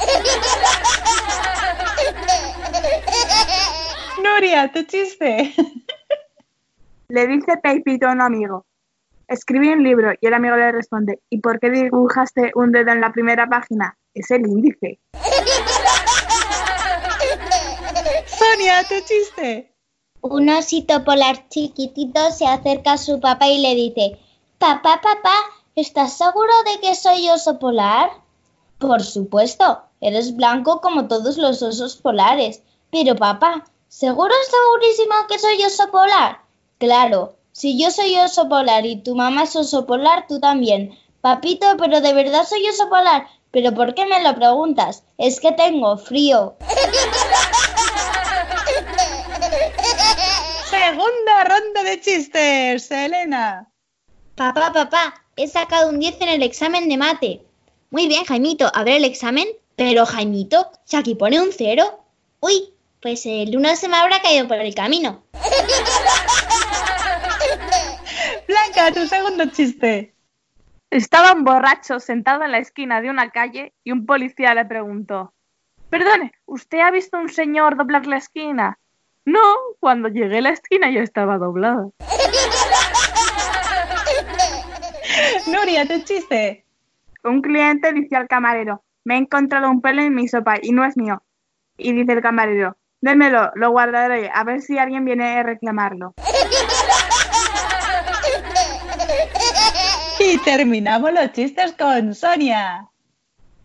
Nuria, tu chiste. Le dice Pepito a un amigo. Escribí un libro y el amigo le responde, ¿y por qué dibujaste un dedo en la primera página? Es el índice. Sonia, tu chiste. Un osito polar chiquitito se acerca a su papá y le dice, Papá, papá, ¿estás seguro de que soy oso polar? Por supuesto, eres blanco como todos los osos polares. Pero papá, ¿seguro segurísimo que soy oso polar? Claro, si yo soy oso polar y tu mamá es oso polar, tú también. Papito, pero de verdad soy oso polar. ¿Pero por qué me lo preguntas? Es que tengo frío. <laughs> Segunda ronda de chistes, Elena. Papá, papá, he sacado un 10 en el examen de mate. Muy bien, Jaimito, a ver el examen. Pero, Jaimito, si aquí pone un cero. Uy, pues el uno se me habrá caído por el camino. <laughs> Blanca, tu segundo chiste. Estaba un borracho sentado en la esquina de una calle y un policía le preguntó, Perdone, ¿usted ha visto un señor doblar la esquina? No, cuando llegué a la esquina ya estaba doblada. <laughs> Nuria, tu chiste. Un cliente dice al camarero, me he encontrado un pelo en mi sopa y no es mío. Y dice el camarero, démelo, lo guardaré, a ver si alguien viene a reclamarlo. Y terminamos los chistes con Sonia.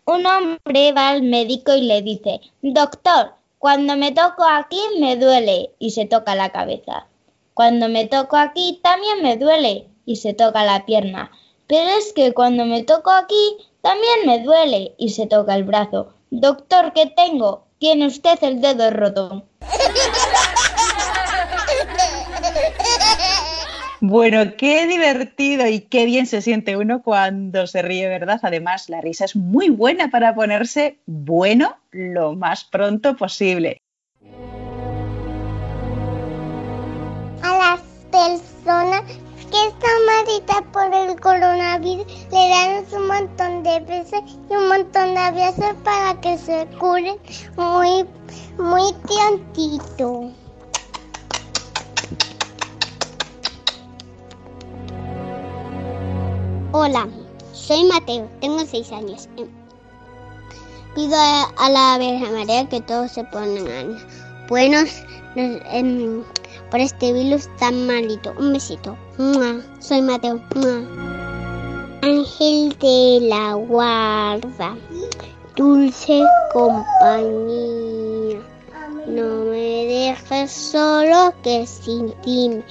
Un hombre va al médico y le dice, Doctor, cuando me toco aquí me duele y se toca la cabeza. Cuando me toco aquí también me duele y se toca la pierna. Pero es que cuando me toco aquí también me duele y se toca el brazo. Doctor, ¿qué tengo? Tiene usted el dedo roto. <laughs> Bueno, qué divertido y qué bien se siente uno cuando se ríe, ¿verdad? Además, la risa es muy buena para ponerse bueno lo más pronto posible. A las personas que están malitas por el coronavirus le dan un montón de besos y un montón de abrazos para que se curen muy, muy prontito. Hola, soy Mateo, tengo seis años. Pido a, la Virgen María que todos se pongan buenos nos- em, por este virus tan malito. Un besito. Soy Mateo. Ángel de la guarda, dulce compañía. No me dejes solo que sin ti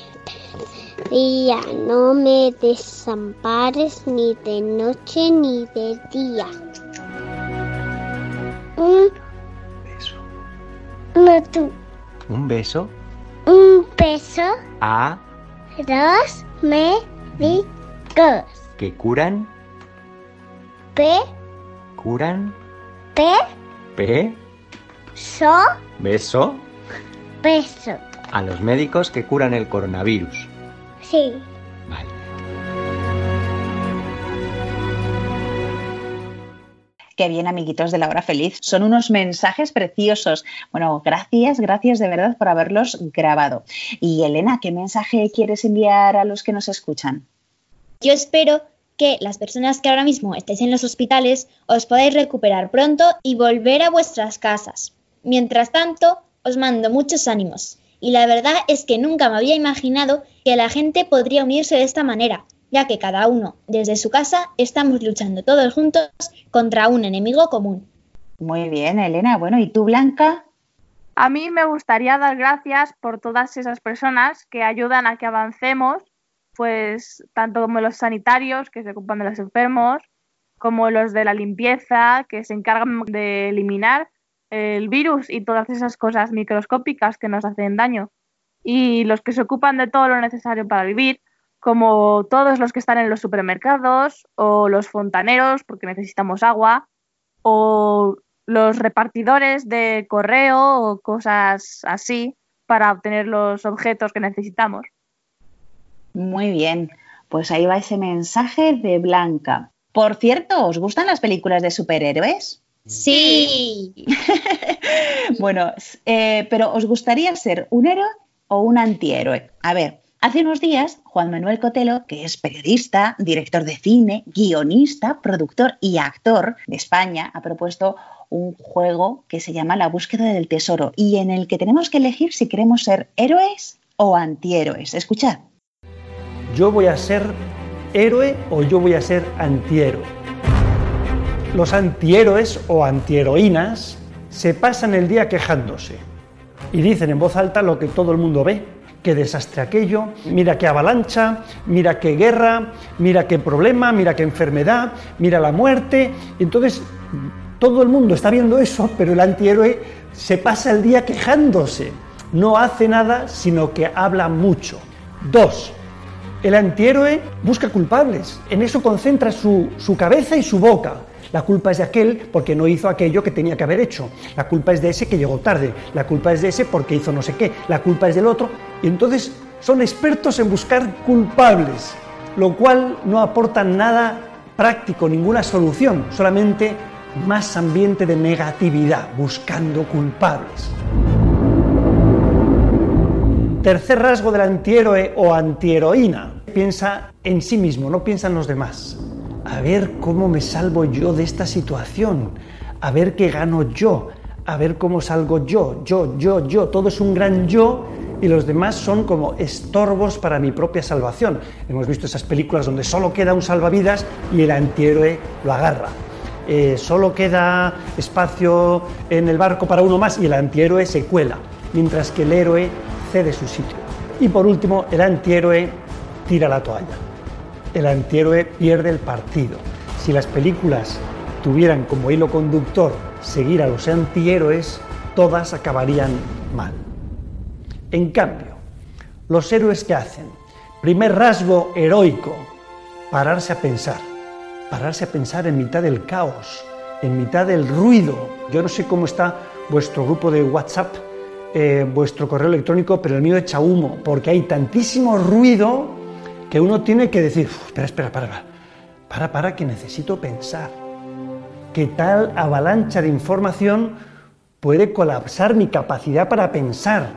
perdería. No me desampares ni de noche ni de día. Un no tú. Un beso Un beso. a Dos médicos. que curan, P, curan, P, P, so, beso beso. a los médicos que curan el coronavirus. Sí. Qué bien, amiguitos de la hora feliz. Son unos mensajes preciosos. Bueno, gracias, gracias de verdad por haberlos grabado. Y Elena, ¿qué mensaje quieres enviar a los que nos escuchan? Yo espero que las personas que ahora mismo estáis en los hospitales os podáis recuperar pronto y volver a vuestras casas. Mientras tanto, os mando muchos ánimos. Y la verdad es que nunca me había imaginado que la gente podría unirse de esta manera, ya que cada uno, desde su casa, estamos luchando todos juntos contra un enemigo común. Muy bien, Elena. Bueno, ¿y tú, Blanca? A mí me gustaría dar gracias por todas esas personas que ayudan a que avancemos, pues tanto como los sanitarios que se ocupan de los enfermos, como los de la limpieza que se encargan de eliminar el virus y todas esas cosas microscópicas que nos hacen daño, y los que se ocupan de todo lo necesario para vivir, como todos los que están en los supermercados o los fontaneros porque necesitamos agua, o los repartidores de correo o cosas así para obtener los objetos que necesitamos. Muy bien. Pues ahí va ese mensaje de Blanca. Por cierto, ¿os gustan las películas de superhéroes? Sí. <laughs> Bueno, eh, pero ¿os gustaría ser un héroe o un antihéroe? A ver, Hace unos días, Juan Manuel Cotelo, que es periodista, director de cine, guionista, productor y actor de España, ha propuesto un juego que se llama La búsqueda del tesoro y en el que tenemos que elegir si queremos ser héroes o antihéroes. Escuchad. Yo voy a ser héroe o yo voy a ser antihéroe. Los antihéroes o antiheroínas se pasan el día quejándose y dicen en voz alta lo que todo el mundo ve. Qué desastre aquello, mira qué avalancha, mira qué guerra, mira qué problema, mira qué enfermedad, mira la muerte. Entonces todo el mundo está viendo eso, pero el antihéroe se pasa el día quejándose. No hace nada, sino que habla mucho. Dos, el antihéroe busca culpables. En eso concentra su, su cabeza y su boca. La culpa es de aquel porque no hizo aquello que tenía que haber hecho. La culpa es de ese que llegó tarde. La culpa es de ese porque hizo no sé qué. La culpa es del otro. Y entonces son expertos en buscar culpables, lo cual no aporta nada práctico, ninguna solución, solamente más ambiente de negatividad, buscando culpables. Tercer rasgo del antihéroe o antiheroína. Piensa en sí mismo, no piensa en los demás. A ver cómo me salvo yo de esta situación. A ver qué gano yo. A ver cómo salgo yo. Yo, yo, yo. Todo es un gran yo y los demás son como estorbos para mi propia salvación. Hemos visto esas películas donde solo queda un salvavidas y el antihéroe lo agarra. Eh, solo queda espacio en el barco para uno más y el antihéroe se cuela, mientras que el héroe cede su sitio. Y por último, el antihéroe tira la toalla. El antihéroe pierde el partido. Si las películas tuvieran como hilo conductor seguir a los antihéroes, todas acabarían mal. En cambio, los héroes que hacen, primer rasgo heroico, pararse a pensar, pararse a pensar en mitad del caos, en mitad del ruido. Yo no sé cómo está vuestro grupo de WhatsApp, eh, vuestro correo electrónico, pero el mío echa humo, porque hay tantísimo ruido que uno tiene que decir, espera, espera, para, para, para, para, que necesito pensar. ¿Qué tal avalancha de información puede colapsar mi capacidad para pensar?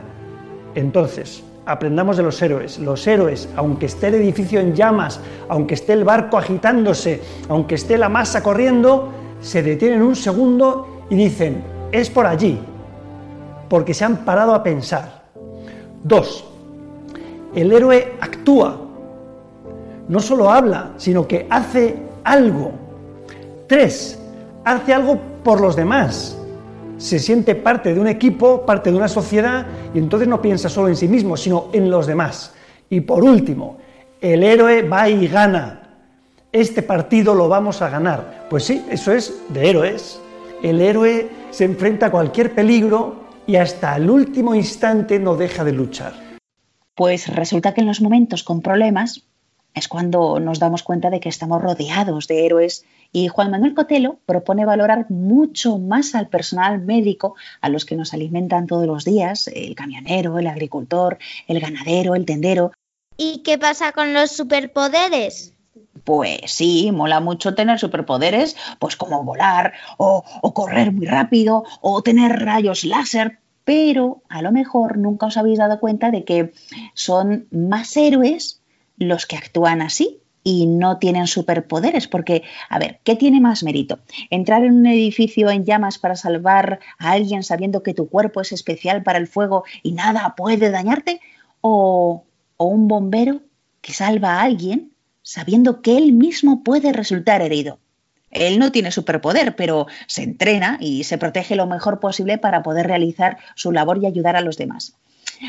Entonces, aprendamos de los héroes. Los héroes, aunque esté el edificio en llamas, aunque esté el barco agitándose, aunque esté la masa corriendo, se detienen un segundo y dicen, es por allí, porque se han parado a pensar. Dos, el héroe actúa, no solo habla, sino que hace algo. Tres, hace algo por los demás. Se siente parte de un equipo, parte de una sociedad, y entonces no piensa solo en sí mismo, sino en los demás. Y por último, el héroe va y gana. Este partido lo vamos a ganar. Pues sí, eso es de héroes. El héroe se enfrenta a cualquier peligro y hasta el último instante no deja de luchar. Pues resulta que en los momentos con problemas es cuando nos damos cuenta de que estamos rodeados de héroes y Juan Manuel Cotelo propone valorar mucho más al personal médico, a los que nos alimentan todos los días, el camionero, el agricultor, el ganadero, el tendero. ¿Y qué pasa con los superpoderes? Pues sí, mola mucho tener superpoderes, pues como volar o, o correr muy rápido o tener rayos láser, pero a lo mejor nunca os habéis dado cuenta de que son más héroes los que actúan así y no tienen superpoderes, porque, a ver, ¿qué tiene más mérito? ¿Entrar en un edificio en llamas para salvar a alguien sabiendo que tu cuerpo es especial para el fuego y nada puede dañarte? ¿O, o un bombero que salva a alguien sabiendo que él mismo puede resultar herido? Él no tiene superpoder, pero se entrena y se protege lo mejor posible para poder realizar su labor y ayudar a los demás.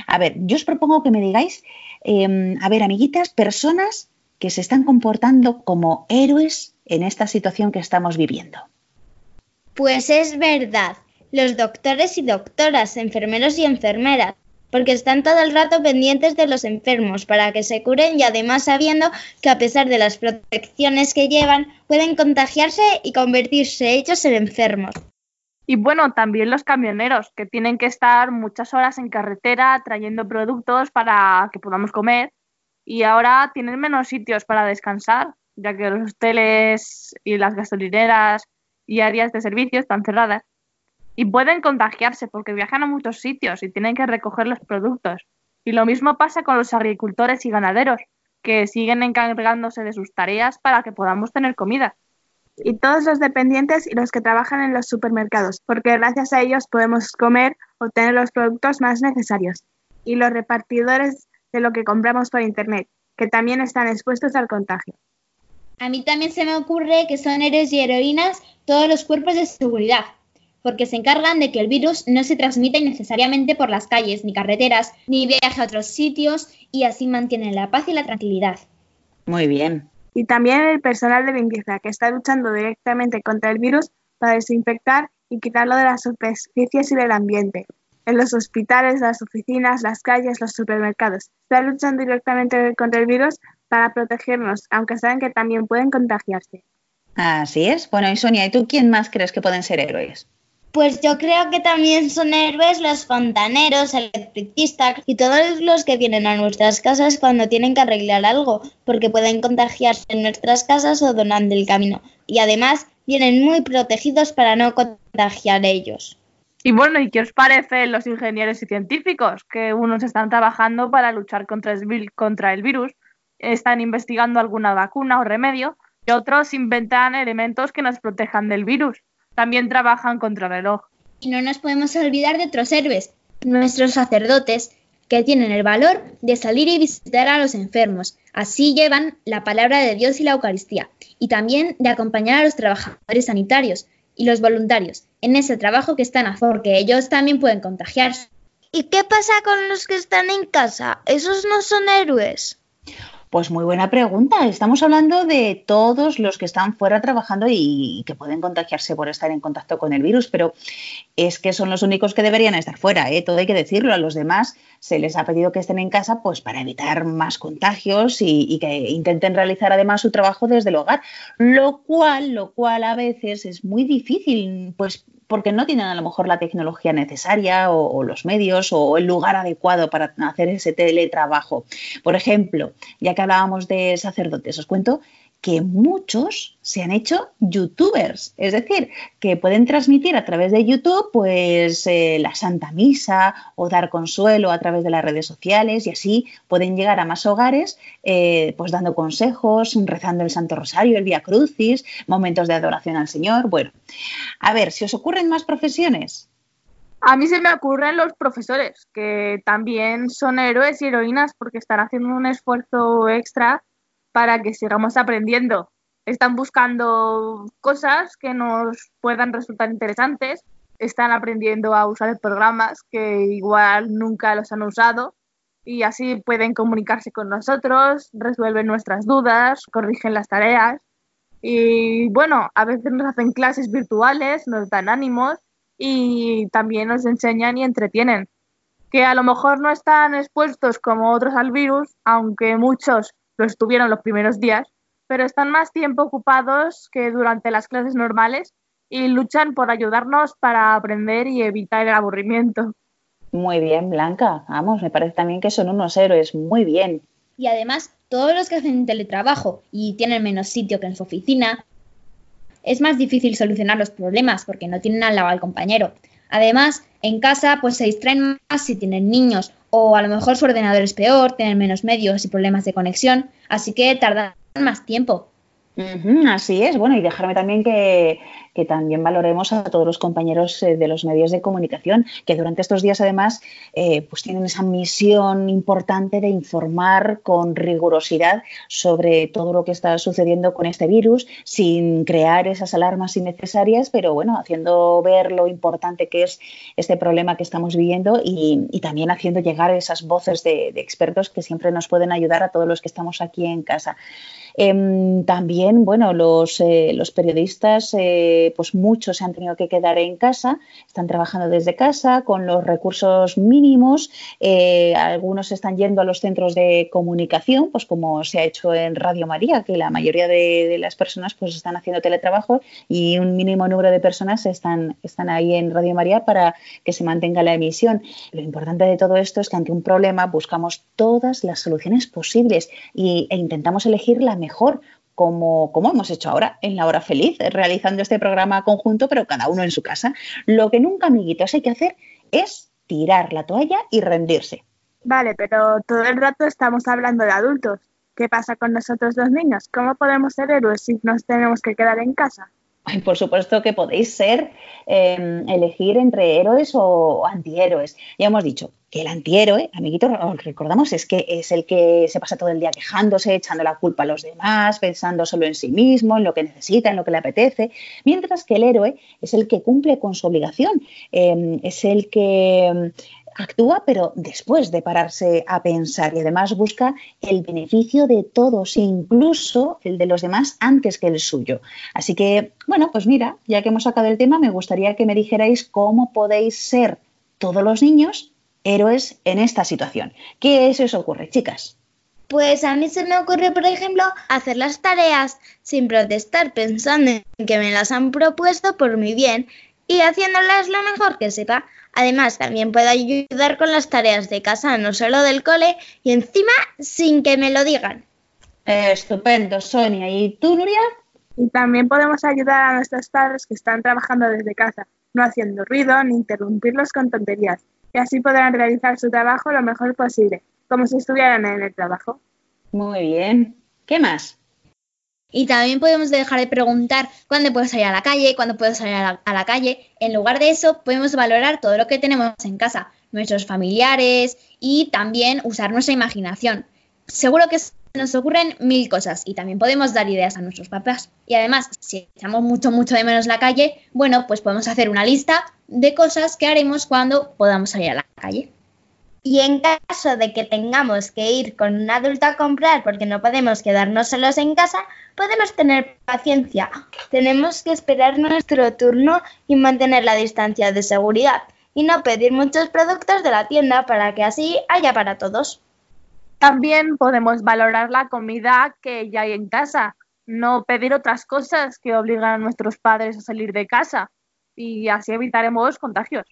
A ver, yo os propongo que me digáis, eh, a ver, amiguitas, personas que se están comportando como héroes en esta situación que estamos viviendo. Pues es verdad, los doctores y doctoras, enfermeros y enfermeras, porque están todo el rato pendientes de los enfermos para que se curen y además sabiendo que a pesar de las protecciones que llevan, pueden contagiarse y convertirse ellos en enfermos. Y bueno, también los camioneros, que tienen que estar muchas horas en carretera trayendo productos para que podamos comer y ahora tienen menos sitios para descansar, ya que los hoteles y las gasolineras y áreas de servicio están cerradas. Y pueden contagiarse porque viajan a muchos sitios y tienen que recoger los productos. Y lo mismo pasa con los agricultores y ganaderos, que siguen encargándose de sus tareas para que podamos tener comida. Y todos los dependientes y los que trabajan en los supermercados, porque gracias a ellos podemos comer o tener los productos más necesarios. Y los repartidores de lo que compramos por Internet, que también están expuestos al contagio. A mí también se me ocurre que son héroes y heroínas todos los cuerpos de seguridad, porque se encargan de que el virus no se transmita innecesariamente por las calles ni carreteras, ni viaje a otros sitios y así mantienen la paz y la tranquilidad. Muy bien. Y también el personal de limpieza, que está luchando directamente contra el virus para desinfectar y quitarlo de las superficies y del ambiente. En los hospitales, las oficinas, las calles, los supermercados. Está luchando directamente contra el virus para protegernos, aunque saben que también pueden contagiarse. Así es. Bueno, y Sonia, ¿y tú quién más crees que pueden ser héroes? Pues yo creo que también son héroes los fontaneros, electricistas y todos los que vienen a nuestras casas cuando tienen que arreglar algo, porque pueden contagiarse en nuestras casas o donando el camino. Y además vienen muy protegidos para no contagiar ellos. Y bueno, ¿y qué os parece los ingenieros y científicos? Que unos están trabajando para luchar contra el virus, están investigando alguna vacuna o remedio, y otros inventan elementos que nos protejan del virus también trabajan contra reloj. Y no nos podemos olvidar de otros héroes, nuestros sacerdotes, que tienen el valor de salir y visitar a los enfermos. Así llevan la palabra de Dios y la Eucaristía, y también de acompañar a los trabajadores sanitarios y los voluntarios en ese trabajo que están a porque ellos también pueden contagiarse. ¿Y qué pasa con los que están en casa? ¿Esos no son héroes? Pues muy buena pregunta. Estamos hablando de todos los que están fuera trabajando y, que pueden contagiarse por estar en contacto con el virus, pero es que son los únicos que deberían estar fuera, ¿eh? todo hay que decirlo. A los demás se les ha pedido que estén en casa pues para evitar más contagios y, y que intenten realizar además su trabajo desde el hogar, lo cual, lo cual a veces es muy difícil, pues porque no tienen a lo mejor la tecnología necesaria o, los medios o el lugar adecuado para hacer ese teletrabajo. Por ejemplo, ya que hablábamos de sacerdotes, os cuento que muchos se han hecho youtubers, es decir, que pueden transmitir a través de YouTube pues eh, la Santa Misa o dar consuelo a través de las redes sociales y así pueden llegar a más hogares eh, pues dando consejos, rezando el Santo Rosario, el Via Crucis, momentos de adoración al Señor. Bueno, a ver, si os ocurren más profesiones. A mí se me ocurren los profesores, que también son héroes y heroínas porque están haciendo un esfuerzo extra para que sigamos aprendiendo. Están buscando cosas que nos puedan resultar interesantes, están aprendiendo a usar programas que igual nunca los han usado y así pueden comunicarse con nosotros, resuelven nuestras dudas, corrigen las tareas y bueno, a veces nos hacen clases virtuales, nos dan ánimos y también nos enseñan y entretienen, que a lo mejor no están expuestos como otros al virus, aunque muchos lo estuvieron los primeros días, pero están más tiempo ocupados que durante las clases normales y luchan por ayudarnos para aprender y evitar el aburrimiento. Muy bien, Blanca. Vamos, me parece también que son unos héroes. Muy bien. Y además, todos los que hacen teletrabajo y tienen menos sitio que en su oficina, es más difícil solucionar los problemas porque no tienen al lado al compañero. Además, en casa pues se distraen más si tienen niños o a lo mejor su ordenador es peor, tienen menos medios y problemas de conexión, así que tardan más tiempo. así es, bueno, y dejarme también que, que también valoremos a todos los compañeros eh, de los medios de comunicación que durante estos días además eh, pues tienen esa misión importante de informar con rigurosidad sobre todo lo que está sucediendo con este virus sin crear esas alarmas innecesarias pero bueno haciendo ver lo importante que es este problema que estamos viviendo y, también haciendo llegar esas voces de, expertos que siempre nos pueden ayudar a todos los que estamos aquí en casa. Em, también, bueno, los, eh, periodistas, pues muchos se han tenido que quedar en casa, están trabajando desde casa con los recursos mínimos, eh, algunos están yendo a los centros de comunicación, pues como se ha hecho en Radio María, que la mayoría de, las personas pues están haciendo teletrabajo y un mínimo número de personas están, están ahí en Radio María para que se mantenga la emisión. Lo importante de todo esto es que ante un problema buscamos todas las soluciones posibles y, e intentamos elegir la mejor, como, como, hemos hecho ahora en la hora feliz, realizando este programa conjunto, pero cada uno en su casa. Lo que nunca, amiguitos, hay que hacer es tirar la toalla y rendirse. Vale, pero todo el rato estamos hablando de adultos. ¿Qué pasa con nosotros los niños? ¿Cómo podemos ser héroes si nos tenemos que quedar en casa? Por supuesto que podéis ser, eh, elegir entre héroes o antihéroes. Ya hemos dicho que el antihéroe, amiguitos, os recordamos, es que es el que se pasa todo el día quejándose, echando la culpa a los demás, pensando solo en sí mismo, en lo que necesita, en lo que le apetece, mientras que el héroe es el que cumple con su obligación, eh, es el que actúa, pero después de pararse a pensar y además busca el beneficio de todos, incluso el de los demás antes que el suyo. Así que, bueno, pues mira, ya que hemos sacado el tema, me gustaría que me dijerais cómo podéis ser todos los niños héroes en esta situación. ¿Qué se os ocurre, chicas? Pues a mí se me ocurre, por ejemplo, hacer las tareas sin protestar, pensando en que me las han propuesto por mi bien y haciéndolas lo mejor que sepa. Además, también puedo ayudar con las tareas de casa, no solo del cole, y encima sin que me lo digan. estupendo, Sonia. ¿Y tú, Nuria? Y también podemos ayudar a nuestros padres que están trabajando desde casa, no haciendo ruido ni interrumpirlos con tonterías. Y así podrán realizar su trabajo lo mejor posible, como si estuvieran en el trabajo. Muy bien. ¿Qué más? Y también podemos dejar de preguntar cuándo puedo salir a la calle, cuándo puedo salir a la, calle. En lugar de eso, podemos valorar todo lo que tenemos en casa, nuestros familiares y también usar nuestra imaginación. Seguro que nos ocurren mil cosas y también podemos dar ideas a nuestros papás. Y además, si echamos mucho, mucho de menos la calle, bueno, pues podemos hacer una lista de cosas que haremos cuando podamos salir a la calle. Y en caso de que tengamos que ir con un adulto a comprar porque no podemos quedarnos solos en casa, podemos tener paciencia. Tenemos que esperar nuestro turno y mantener la distancia de seguridad y no pedir muchos productos de la tienda para que así haya para todos. También podemos valorar la comida que ya hay en casa, no pedir otras cosas que obligan a nuestros padres a salir de casa y así evitaremos contagios.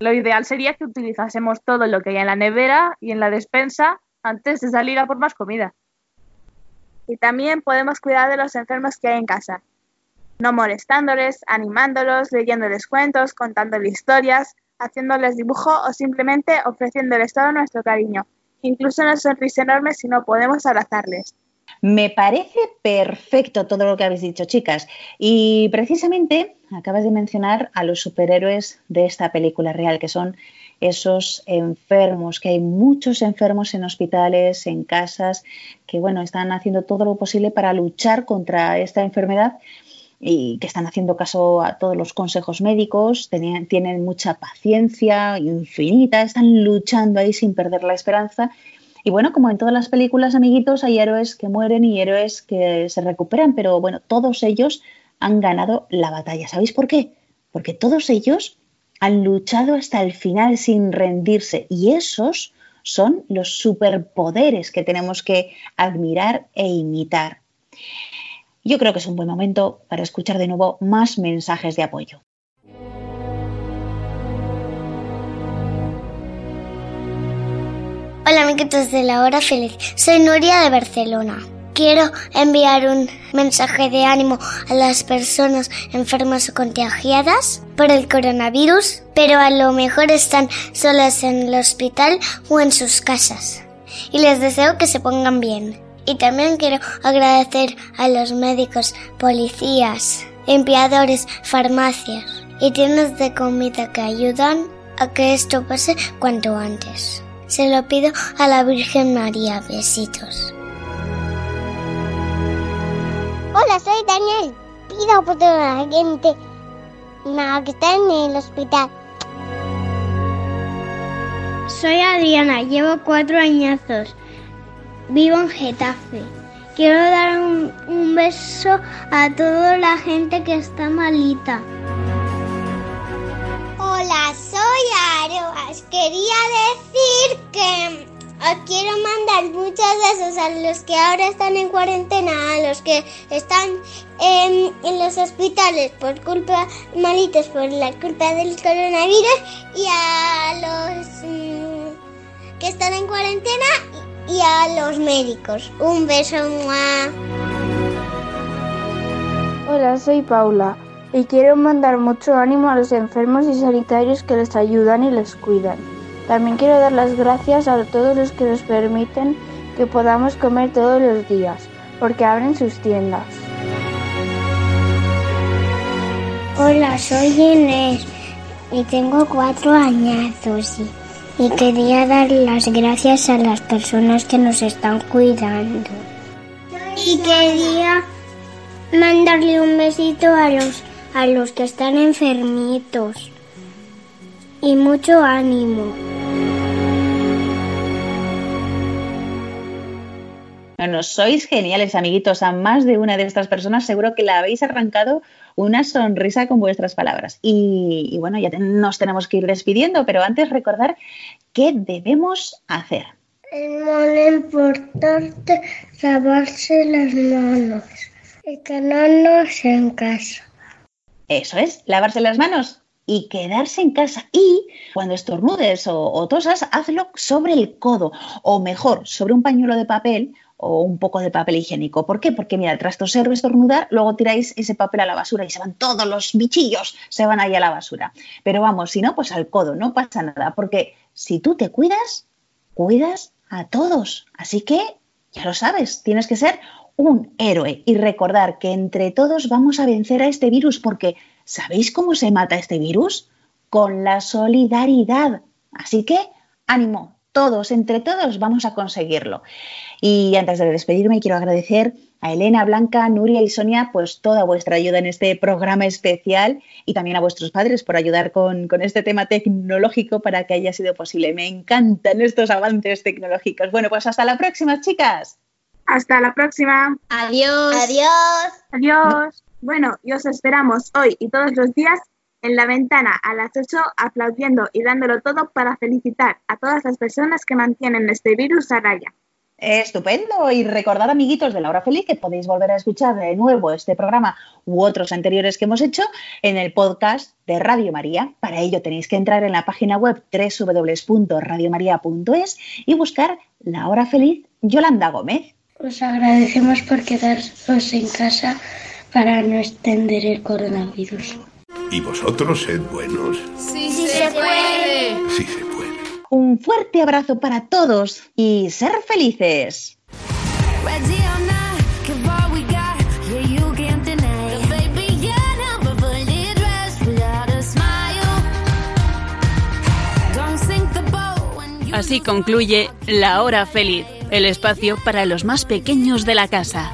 Lo ideal sería que utilizásemos todo lo que hay en la nevera y en la despensa antes de salir a por más comida. Y también podemos cuidar de los enfermos que hay en casa, no molestándoles, animándolos, leyéndoles cuentos, contándoles historias, haciéndoles dibujo o simplemente ofreciéndoles todo nuestro cariño. Incluso una sonrisa enorme si no podemos abrazarles. Me parece perfecto todo lo que habéis dicho, chicas. Y precisamente acabas de mencionar a los superhéroes de esta película real, que son esos enfermos, que hay muchos enfermos en hospitales, en casas, que bueno, están haciendo todo lo posible para luchar contra esta enfermedad y que están haciendo caso a todos los consejos médicos, tienen, mucha paciencia infinita, están luchando ahí sin perder la esperanza y bueno, como en todas las películas, amiguitos, hay héroes que mueren y héroes que se recuperan, pero bueno, todos ellos han ganado la batalla. ¿Sabéis por qué? Porque todos ellos han luchado hasta el final sin rendirse y esos son los superpoderes que tenemos que admirar e imitar. Yo creo que es un buen momento para escuchar de nuevo más mensajes de apoyo. Hola amiguitos de la hora feliz, soy Nuria de Barcelona. Quiero enviar un mensaje de ánimo a las personas enfermas o contagiadas por el coronavirus, pero a lo mejor están solas en el hospital o en sus casas. Y les deseo que se pongan bien. Y también quiero agradecer a los médicos, policías, empleadores, farmacias y tiendas de comida que ayudan a que esto pase cuanto antes. Se lo pido a la Virgen María. Besitos. Hola, soy Daniel. Pido por toda la gente que está en el hospital. Soy Adriana, llevo cuatro añazos. Vivo en Getafe. Quiero dar un, un beso a toda la gente que está malita. Hola, soy Aroas. Quería decir que quiero mandar muchos besos a los que ahora están en cuarentena, a los que están en, en los hospitales por culpa, malitos por la culpa del coronavirus, y a los mm, que están en cuarentena y a los médicos. Un beso. ¡mua! Hola, soy Paula y quiero mandar mucho ánimo a los enfermos y sanitarios que les ayudan y les cuidan. También quiero dar las gracias a todos los que nos permiten que podamos comer todos los días, porque abren sus tiendas. Hola, soy Inés y tengo cuatro añazos y, quería dar las gracias a las personas que nos están cuidando. Y quería mandarle un besito a los, a los que están enfermitos. Y mucho ánimo. Bueno, sois geniales, amiguitos. A más de una de estas personas seguro que la habéis arrancado una sonrisa con vuestras palabras. Y, y bueno, ya te- nos tenemos que ir despidiendo, pero antes recordar qué debemos hacer. Es muy importante lavarse las manos y quedarnos en casa. Eso es, lavarse las manos y quedarse en casa. Y cuando estornudes o, tosas, hazlo sobre el codo, o mejor, sobre un pañuelo de papel o un poco de papel higiénico. ¿Por qué? Porque mira, tras toser o estornudar, luego tiráis ese papel a la basura y se van todos los bichillos, se van ahí a la basura. Pero vamos, si no, pues al codo, no pasa nada, porque si tú te cuidas, cuidas a todos. Así que, ya lo sabes, tienes que ser un héroe y recordar que entre todos vamos a vencer a este virus porque ¿sabéis cómo se mata este virus? Con la solidaridad. Así que ánimo, todos, entre todos vamos a conseguirlo. Y antes de despedirme quiero agradecer a Elena, Blanca, Nuria y Sonia pues toda vuestra ayuda en este programa especial y también a vuestros padres por ayudar con, con este tema tecnológico para que haya sido posible. Me encantan estos avances tecnológicos. Bueno, pues hasta la próxima, chicas. Hasta la próxima. Adiós. Adiós. Adiós. Bueno, y os esperamos hoy y todos los días en la ventana a las 8 aplaudiendo y dándolo todo para felicitar a todas las personas que mantienen este virus a raya. Estupendo. Y recordad, amiguitos de la hora feliz, que podéis volver a escuchar de nuevo este programa u otros anteriores que hemos hecho en el podcast de Radio María. Para ello tenéis que entrar en la página web www.radiomaria.es y buscar La hora feliz Yolanda Gómez. Os agradecemos por quedaros en casa para no extender el coronavirus. Y vosotros sed buenos. Sí, se puede. Sí se puede. Un fuerte abrazo para todos y ser felices. Así concluye La Hora Feliz, el espacio para los más pequeños de la casa.